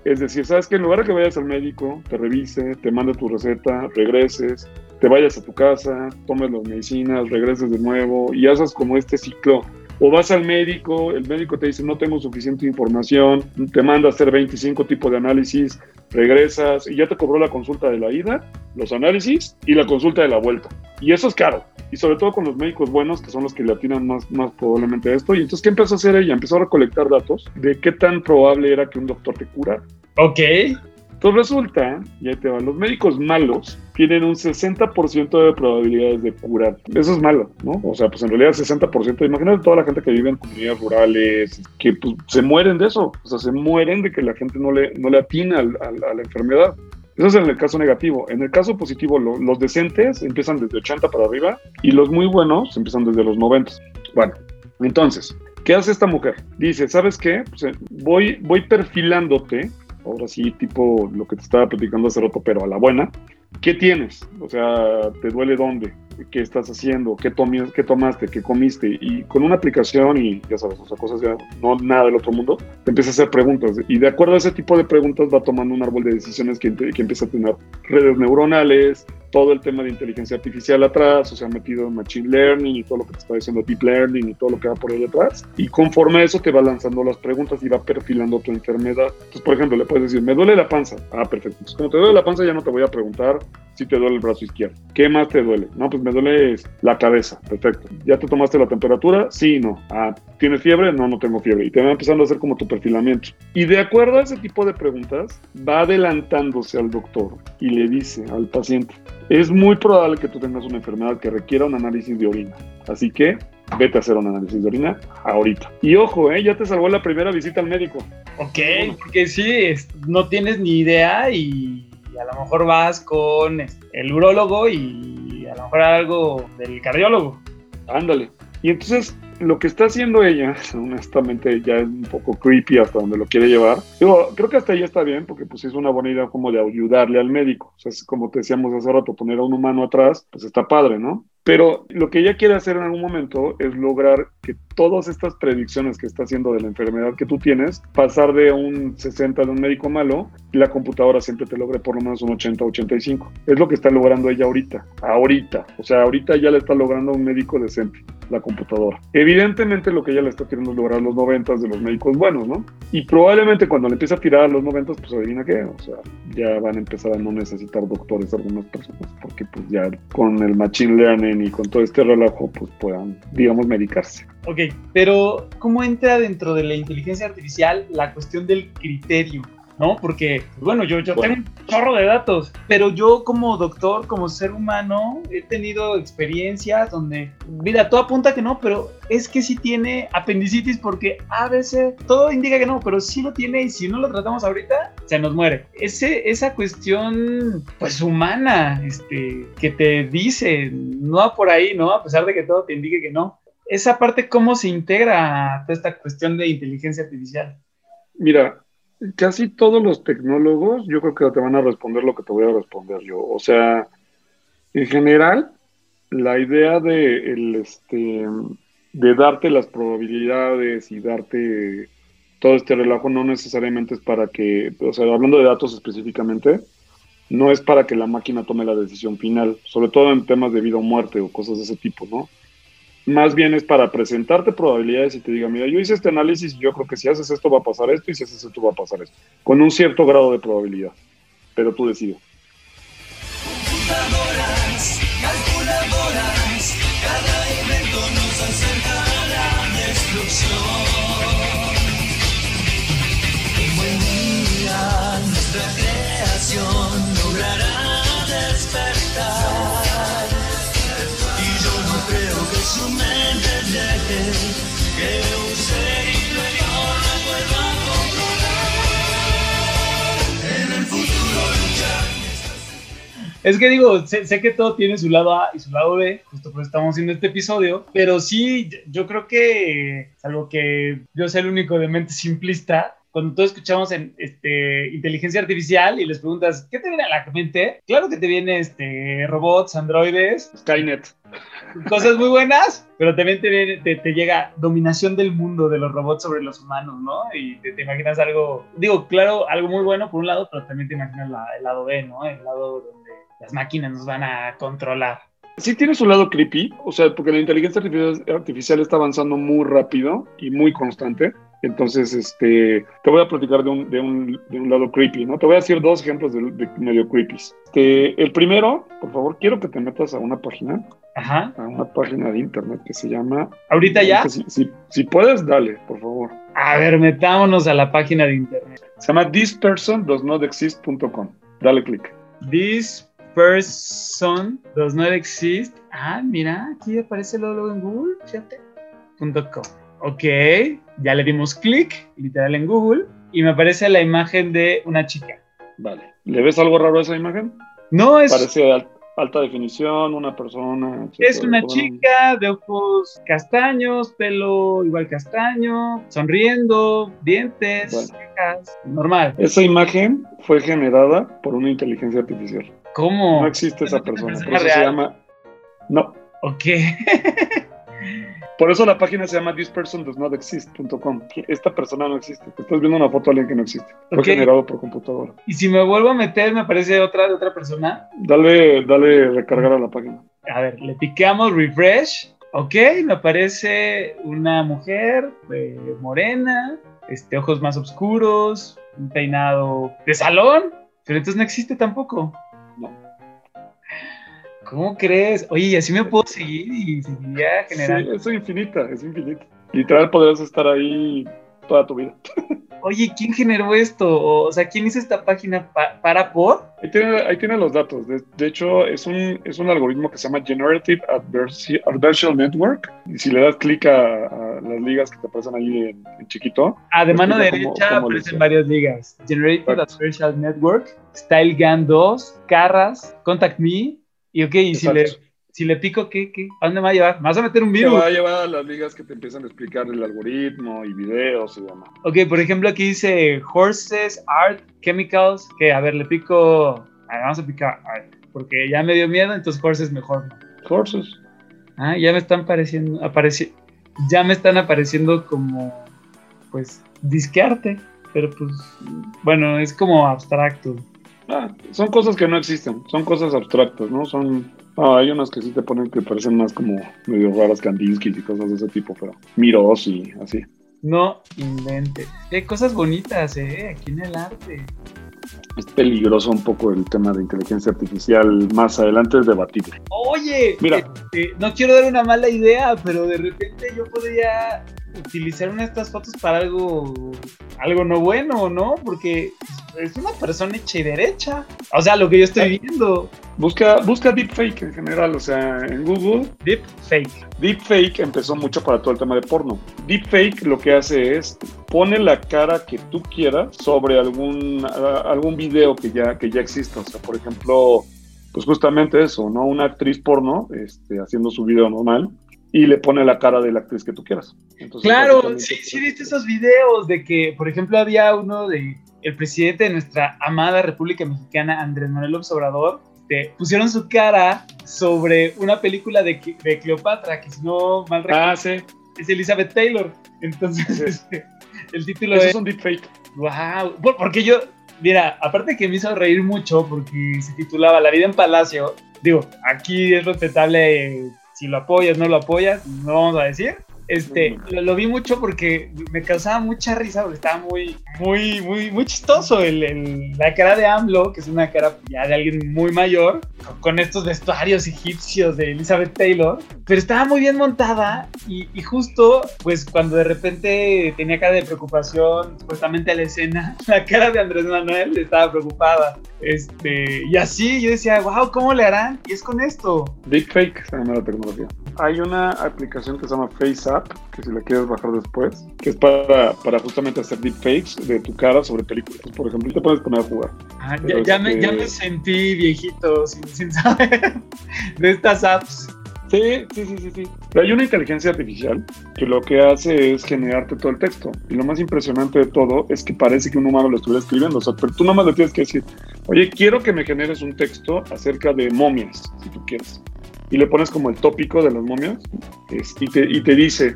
es decir, ¿sabes qué? En lugar de que vayas al médico, te revise, te mande tu receta, regreses, te vayas a tu casa, tomes las medicinas, regreses de nuevo y haces como este ciclo. O vas al médico, el médico te dice no tengo suficiente información, te manda a hacer 25 tipos de análisis, regresas y ya te cobró la consulta de la ida, los análisis y la consulta de la vuelta. Y eso es caro. Y sobre todo con los médicos buenos, que son los que le atinan más, más probablemente esto. Y entonces, ¿qué empezó a hacer ella? Empezó a recolectar datos de qué tan probable era que un doctor te curara. Ok. Entonces resulta, y ahí te van, los médicos malos tienen un 60% de probabilidades de curar. Eso es malo, ¿no? O sea, pues en realidad 60%, imagínate toda la gente que vive en comunidades rurales, que pues, se mueren de eso, o sea, se mueren de que la gente no le, no le atina al- a la enfermedad. Eso es en el caso negativo. En el caso positivo, lo- los decentes empiezan desde 80 para arriba y los muy buenos empiezan desde los 90. Bueno, entonces, ¿qué hace esta mujer? Dice, ¿sabes qué? Pues, eh, voy, voy perfilándote, ahora sí, tipo lo que te estaba platicando hace rato, pero a la buena. ¿Qué tienes? O sea, ¿te duele dónde? ¿Qué estás haciendo? ¿Qué, tomi- qué tomaste? ¿Qué comiste? Y con una aplicación y ya sabes, o sea, cosas ya no nada del otro mundo, te empieza a hacer preguntas. Y de acuerdo a ese tipo de preguntas va tomando un árbol de decisiones que, empieza a tener redes neuronales, todo el tema de inteligencia artificial atrás, o sea, metido en machine learning y todo lo que te está diciendo deep learning y todo lo que va por ahí atrás. Y conforme a eso te va lanzando las preguntas y va perfilando tu enfermedad. Entonces, por ejemplo, le puedes decir, me duele la panza. Ah, perfecto. Entonces, como te duele la panza, ya no te voy a preguntar si te duele el brazo izquierdo. ¿Qué más te duele? No, pues me duele la cabeza. Perfecto. ¿Ya te tomaste la temperatura? Sí, no. Ah, ¿tienes fiebre? No, no tengo fiebre. Y te va empezando a hacer como tu perfilamiento. Y de acuerdo a ese tipo de preguntas, va adelantándose al doctor y le dice al paciente, es muy probable que tú tengas una enfermedad que requiera un análisis de orina. Así que vete a hacer un análisis de orina ahorita. Y ojo, ¿eh? ya te salvó la primera visita al médico. Ok, porque sí, no tienes ni idea y a lo mejor vas con este, el urólogo y a lo mejor algo del cardiólogo. Ándale. Y entonces lo que está haciendo ella, (laughs) honestamente ya es un poco creepy hasta donde lo quiere llevar. Digo, creo que hasta ahí está bien porque pues es una buena idea como de ayudarle al médico. O sea, como te decíamos hace rato, poner a un humano atrás, pues está padre, ¿no? Pero lo que ella quiere hacer en algún momento es lograr que todas estas predicciones que está haciendo de la enfermedad que tú tienes, pasar de un 60 de un médico malo, la computadora siempre te logre por lo menos un 80-85. Es lo que está logrando ella ahorita. Ahorita. O sea, ahorita ya le está logrando un médico decente la computadora. Evidentemente lo que ella le está queriendo lograr los 90 de los médicos buenos, ¿no? Y probablemente cuando le empiece a tirar a los 90, pues adivina qué, o sea, ya van a empezar a no necesitar doctores algunas personas, porque pues ya con el machine learning y con todo este relajo, pues puedan, digamos, medicarse. Ok, pero ¿cómo entra dentro de la inteligencia artificial la cuestión del criterio? ¿No? Porque, pues, bueno, yo, yo tengo un chorro de datos, pero yo como doctor, como ser humano, he tenido experiencias donde, mira, todo apunta que no, pero es que sí tiene apendicitis porque a veces todo indica que no, pero sí lo tiene y si no lo tratamos ahorita, se nos muere. Ese, esa cuestión, pues humana, este, que te dice, no va por ahí, ¿no? A pesar de que todo te indique que no esa parte, ¿cómo se integra toda esta cuestión de inteligencia artificial? Mira, casi todos los tecnólogos, yo creo que te van a responder lo que te voy a responder yo. O sea, en general, la idea de, el, este, de darte las probabilidades y darte todo este relajo no necesariamente es para que, o sea, hablando de datos específicamente, no es para que la máquina tome la decisión final, sobre todo en temas de vida o muerte o cosas de ese tipo, ¿no? Más bien es para presentarte probabilidades y te diga, mira, yo hice este análisis y yo creo que si haces esto va a pasar esto y si haces esto va a pasar esto, con un cierto grado de probabilidad, pero tú decides. Es que digo, sé, sé que todo tiene su lado A y su lado B, justo por eso estamos haciendo este episodio, pero sí, yo creo que, salvo que yo sea el único de mente simplista, cuando todos escuchamos en este, inteligencia artificial y les preguntas, ¿qué te viene a la mente? Claro que te viene este, robots, androides, Skynet. cosas muy buenas, pero también te, viene- te, te llega dominación del mundo de los robots sobre los humanos, ¿no? Y te, te imaginas algo, digo, claro, algo muy bueno por un lado, pero también te imaginas la- el lado B, ¿no? El lado las máquinas nos van a controlar. Sí tiene su lado creepy, o sea, porque la inteligencia artificial, está avanzando muy rápido y muy constante. Entonces, este, te voy a platicar de un, de un, de un lado creepy, ¿no? Te voy a decir dos ejemplos de, de medio creepy. Este, el primero, por favor, quiero que te metas a una página, Ajá. a una página de internet que se llama... ¿Ahorita ya? Si, si- si puedes, dale, por favor. A ver, metámonos a la página de internet. Se llama thispersondoesnotexist.com. Dale clic. This person does not exist. Ah, mira, aquí aparece el logo en Google, fíjate. .com. Ok, ya le dimos clic, literal en Google, y me aparece la imagen de una chica. Vale. ¿Le ves algo raro a esa imagen? No, es, Parece al- alta definición, una persona. es una chica de ojos castaños, pelo igual castaño, sonriendo, dientes, Bueno. normal. Esa imagen fue generada por una inteligencia artificial. ¿Cómo? No existe esa ¿No es una persona. Por eso se llama. No. Ok. (laughs) Por eso la página se llama thispersondoesnotexist.com. Esta persona no existe. Estás viendo una foto de alguien que no existe. Fue generado por computadora. y si me vuelvo a meter, me aparece otra de otra persona. Dale, dale recargar a la página. A ver, le picamos refresh. Ok, me aparece una mujer eh, morena, este, ojos más oscuros, un peinado de salón, pero entonces no existe tampoco. ¿Cómo crees? Oye, y así me puedo seguir y seguiría Sí, generando. es infinita, es infinita. Literal podrías estar ahí toda tu vida. Oye, ¿quién generó esto? O sea, ¿quién hizo esta página pa- para por? Ahí tiene, ahí tiene los datos. De, de hecho, es un, es un algoritmo que se llama Generative Adversi- Adversarial Network. Y si le das clic a, a las ligas que te aparecen ahí en, en chiquito, Ah, de mano cómo- derecha cómo aparecen varias ligas. Generative. Adversarial Network, Style Gun 2, Carras, Contact Me. Y ok, y si le, si le pico, ¿qué, qué? ¿A dónde me va a llevar? ¿Me vas a meter un te virus? va a llevar a las ligas que te empiezan a explicar el algoritmo y videos y demás. Ok, por ejemplo, aquí dice Horses, Art, Chemicals. Que a ver, le pico. A ver, vamos a picar Art. Porque ya me dio miedo, entonces Horses mejor. Horses. Ah, ya me están apareciendo. Apareci ya me están apareciendo como. Pues, disquearte. Pero pues. Bueno, es como abstracto. Ah, son cosas que no existen, son cosas abstractas, ¿no? Son. ah, hay unas que sí te ponen que parecen más como medio raras, Kandinsky y cosas de ese tipo, pero Miros y así. No invente. Hay cosas bonitas, ¿eh? Aquí en el arte. Es peligroso un poco el tema de inteligencia artificial. Más adelante es debatible. Oye, Mira. este, no quiero dar una mala idea, pero de repente yo podría utilizar una de estas fotos para algo, algo no bueno, ¿no? Porque es una persona hecha y derecha. O sea, lo que yo estoy viendo. Busca, busca deepfake en general, o sea, en Google. Deep fake. Deepfake empezó mucho para todo el tema de porno. Deepfake lo que hace es pone la cara que tú quieras sobre algún, algún video que ya, que ya exista. O sea, por ejemplo, pues justamente eso, ¿no? Una actriz porno este, haciendo su video normal y le pone la cara de la actriz que tú quieras. Entonces, Claro, sí, sí viste esos videos de que, por ejemplo, había uno de el presidente de nuestra amada República Mexicana, Andrés Manuel López Obrador, te pusieron su cara sobre una película de, Cle- de Cleopatra, que si no mal recuerdo Ah, sí. es Elizabeth Taylor. Entonces, Sí. este, el título Eso es es un deepfake. Wow, Por- porque yo, mira, aparte que me hizo reír mucho porque se titulaba La vida en Palacio, digo, aquí es respetable eh, si lo apoyas, no lo apoyas, no vamos a decir. Este, lo, lo vi mucho porque me causaba mucha risa porque estaba muy, muy, muy, muy chistoso el, el- la cara de AMLO, que es una cara ya de alguien muy mayor, con, con estos vestuarios egipcios de Elizabeth Taylor, pero estaba muy bien montada y, y justo, pues cuando de repente tenía cara de preocupación, supuestamente a la escena, (laughs) la cara de Andrés Manuel estaba preocupada. Este, y así yo decía, wow, ¿cómo le harán? Y es con esto. Deepfake se llama la tecnología. Hay una aplicación que se llama FaceApp, que si la quieres bajar después, que es para, para justamente hacer deepfakes de tu cara sobre películas. Por ejemplo, te puedes poner a jugar. Ah, ya, ya me, ya me sentí viejito sin, sin (laughs) saber de estas apps. Sí, sí, sí, sí, sí. Pero hay una inteligencia artificial que lo que hace es generarte todo el texto. Y lo más impresionante de todo es que parece que un humano lo estuviera escribiendo. O sea, pero tú nada más le tienes que decir, oye, quiero que me generes un texto acerca de momias, si tú quieres. Y le pones como el tópico de las momias es- y, te, y te dice,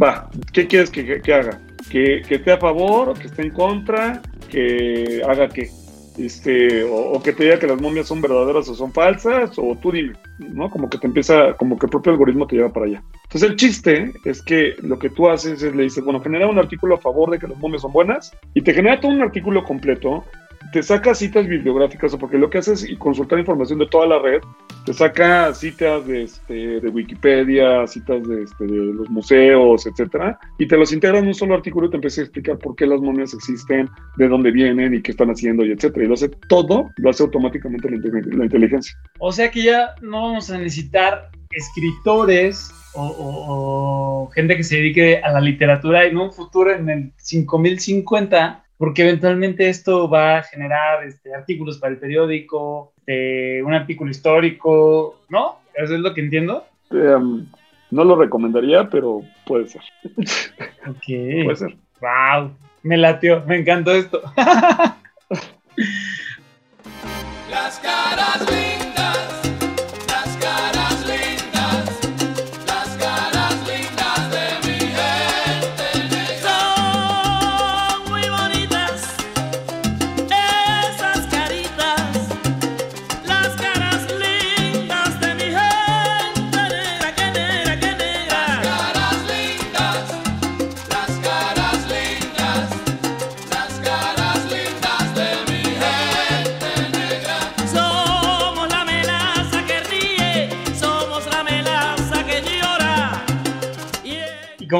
va, ¿qué quieres que, que- que haga? ¿Que, ¿Que esté a favor que esté en contra? ¿Que haga qué? este, o, o que te diga que las momias son verdaderas o son falsas, o tú dime, ¿no? Como que te empieza, como que el propio algoritmo te lleva para allá. Entonces el chiste es que lo que tú haces es le dices, bueno, genera un artículo a favor de que las momias son buenas, y te genera todo un artículo completo, te saca citas bibliográficas, o porque lo que haces es consultar información de toda la red, te saca citas de, este, de Wikipedia, citas de, este, de los museos, etcétera, y te los integra en un solo artículo y te empieza a explicar por qué las momias existen, de dónde vienen y qué están haciendo, y etcétera. Y lo hace todo, lo hace automáticamente la, la inteligencia. O sea que ya no vamos a necesitar escritores o, o- o gente que se dedique a la literatura en un futuro en el 5050, porque eventualmente esto va a generar este, artículos para el periódico, este, un artículo histórico, ¿no? Eso es lo que entiendo. Em, no lo recomendaría, pero puede ser. Ok. Puede ser. Wow, me latió, me encantó esto. (laughs) Las caras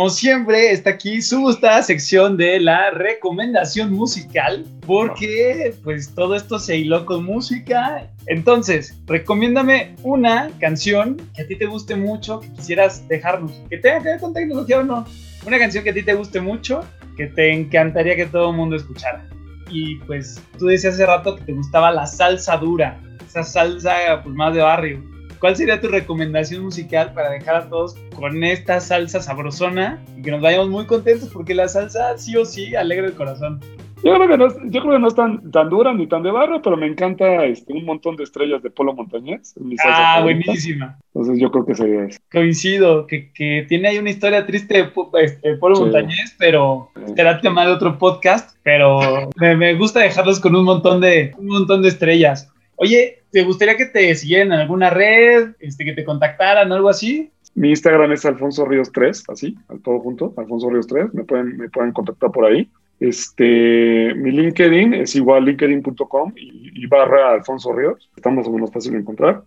como siempre, está aquí su gustada sección de la recomendación musical, porque pues todo esto se hiló con música. Entonces, recomiéndame una canción que a ti te guste mucho, que quisieras dejarnos, que tenga que ver con tecnología o no. Una canción que a ti te guste mucho, que te encantaría que todo el mundo escuchara. Y pues tú decías hace rato que te gustaba la salsa dura, esa salsa pues más de barrio. ¿Cuál sería tu recomendación musical para dejar a todos con esta salsa sabrosona y que nos vayamos muy contentos porque la salsa sí o sí alegra el corazón? Yo creo que no, yo creo que no es tan, tan dura ni tan de barrio, pero me encanta este, un montón de estrellas de Polo Montañés. mi salsa Ah, favorita. buenísima. Entonces yo creo que sería eso. Coincido, que, que tiene ahí una historia triste de este, Polo Sí. Montañés, pero Sí. será tema de otro podcast, pero (laughs) me, me gusta dejarlos con un montón de, un montón de estrellas. Oye, ¿te gustaría que te siguieran en alguna red, este, que te contactaran o algo así? Mi Instagram es Alfonso Ríos 3, así, al todo junto, Alfonso Ríos 3, me pueden, me pueden contactar por ahí. Este, mi LinkedIn es igual linkedin.com y, y barra Alfonso Ríos, está más o menos fácil de encontrar.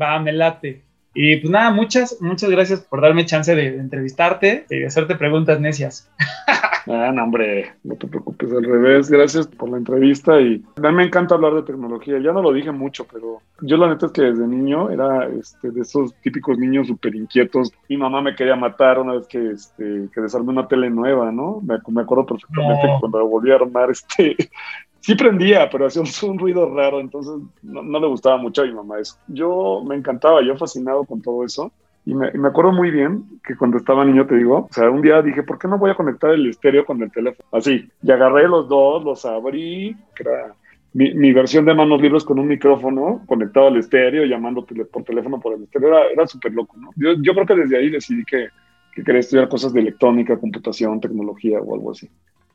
Va, me late. Y pues nada, muchas, muchas gracias por darme chance de, de entrevistarte y de hacerte preguntas necias. Ah, no, hombre, no te preocupes, al revés. Gracias por la entrevista y a mí me encanta hablar de tecnología. Ya no lo dije mucho, pero yo la neta es que desde niño era este, de esos típicos niños súper inquietos. Mi mamá me quería matar una vez que, este, que desarmé una tele nueva, ¿no? Me, me acuerdo perfectamente No. cuando volví a armar, (laughs) este, sí prendía, pero hacía un, (laughs) un ruido raro, entonces no, no le gustaba mucho a mi mamá eso. Yo me encantaba, yo fascinado con todo eso. Y me, y me acuerdo muy bien que cuando estaba niño, te digo, o sea, un día dije, ¿por qué no voy a conectar el estéreo con el teléfono? Así, y agarré los dos, los abrí, mi, mi versión de manos libres con un micrófono conectado al estéreo, llamando por teléfono por el estéreo, era, era súper loco, ¿no? Yo, yo creo que desde ahí decidí que, que quería estudiar cosas de electrónica, computación, tecnología o algo así.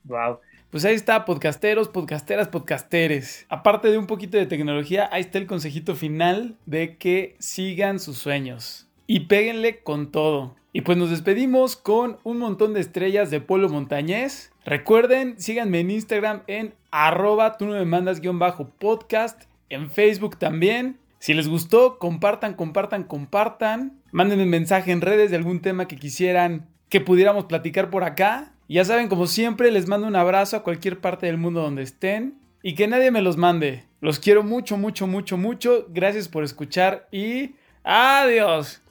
Wow. Pues ahí está, podcasteros, podcasteras, podcasteres. Aparte de un poquito de tecnología, ahí está el consejito final de que sigan sus sueños y péguenle con todo. Y pues nos despedimos con un montón de estrellas de Polo Montañés. Recuerden, síganme en Instagram en arroba tú no me mandas guion bajo podcast, en Facebook también. Si les gustó, compartan, compartan, compartan. Mándenme un mensaje en redes de algún tema que quisieran que pudiéramos platicar por acá. Ya saben, como siempre, les mando un abrazo a cualquier parte del mundo donde estén y que nadie me los mande. Los quiero mucho, mucho, mucho, mucho. Gracias por escuchar y adiós.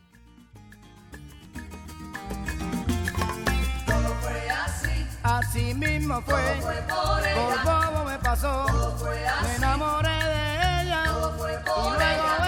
Mismo fue, Todo fue por, ella. Todo fue así. me enamoré de ella, Todo fue.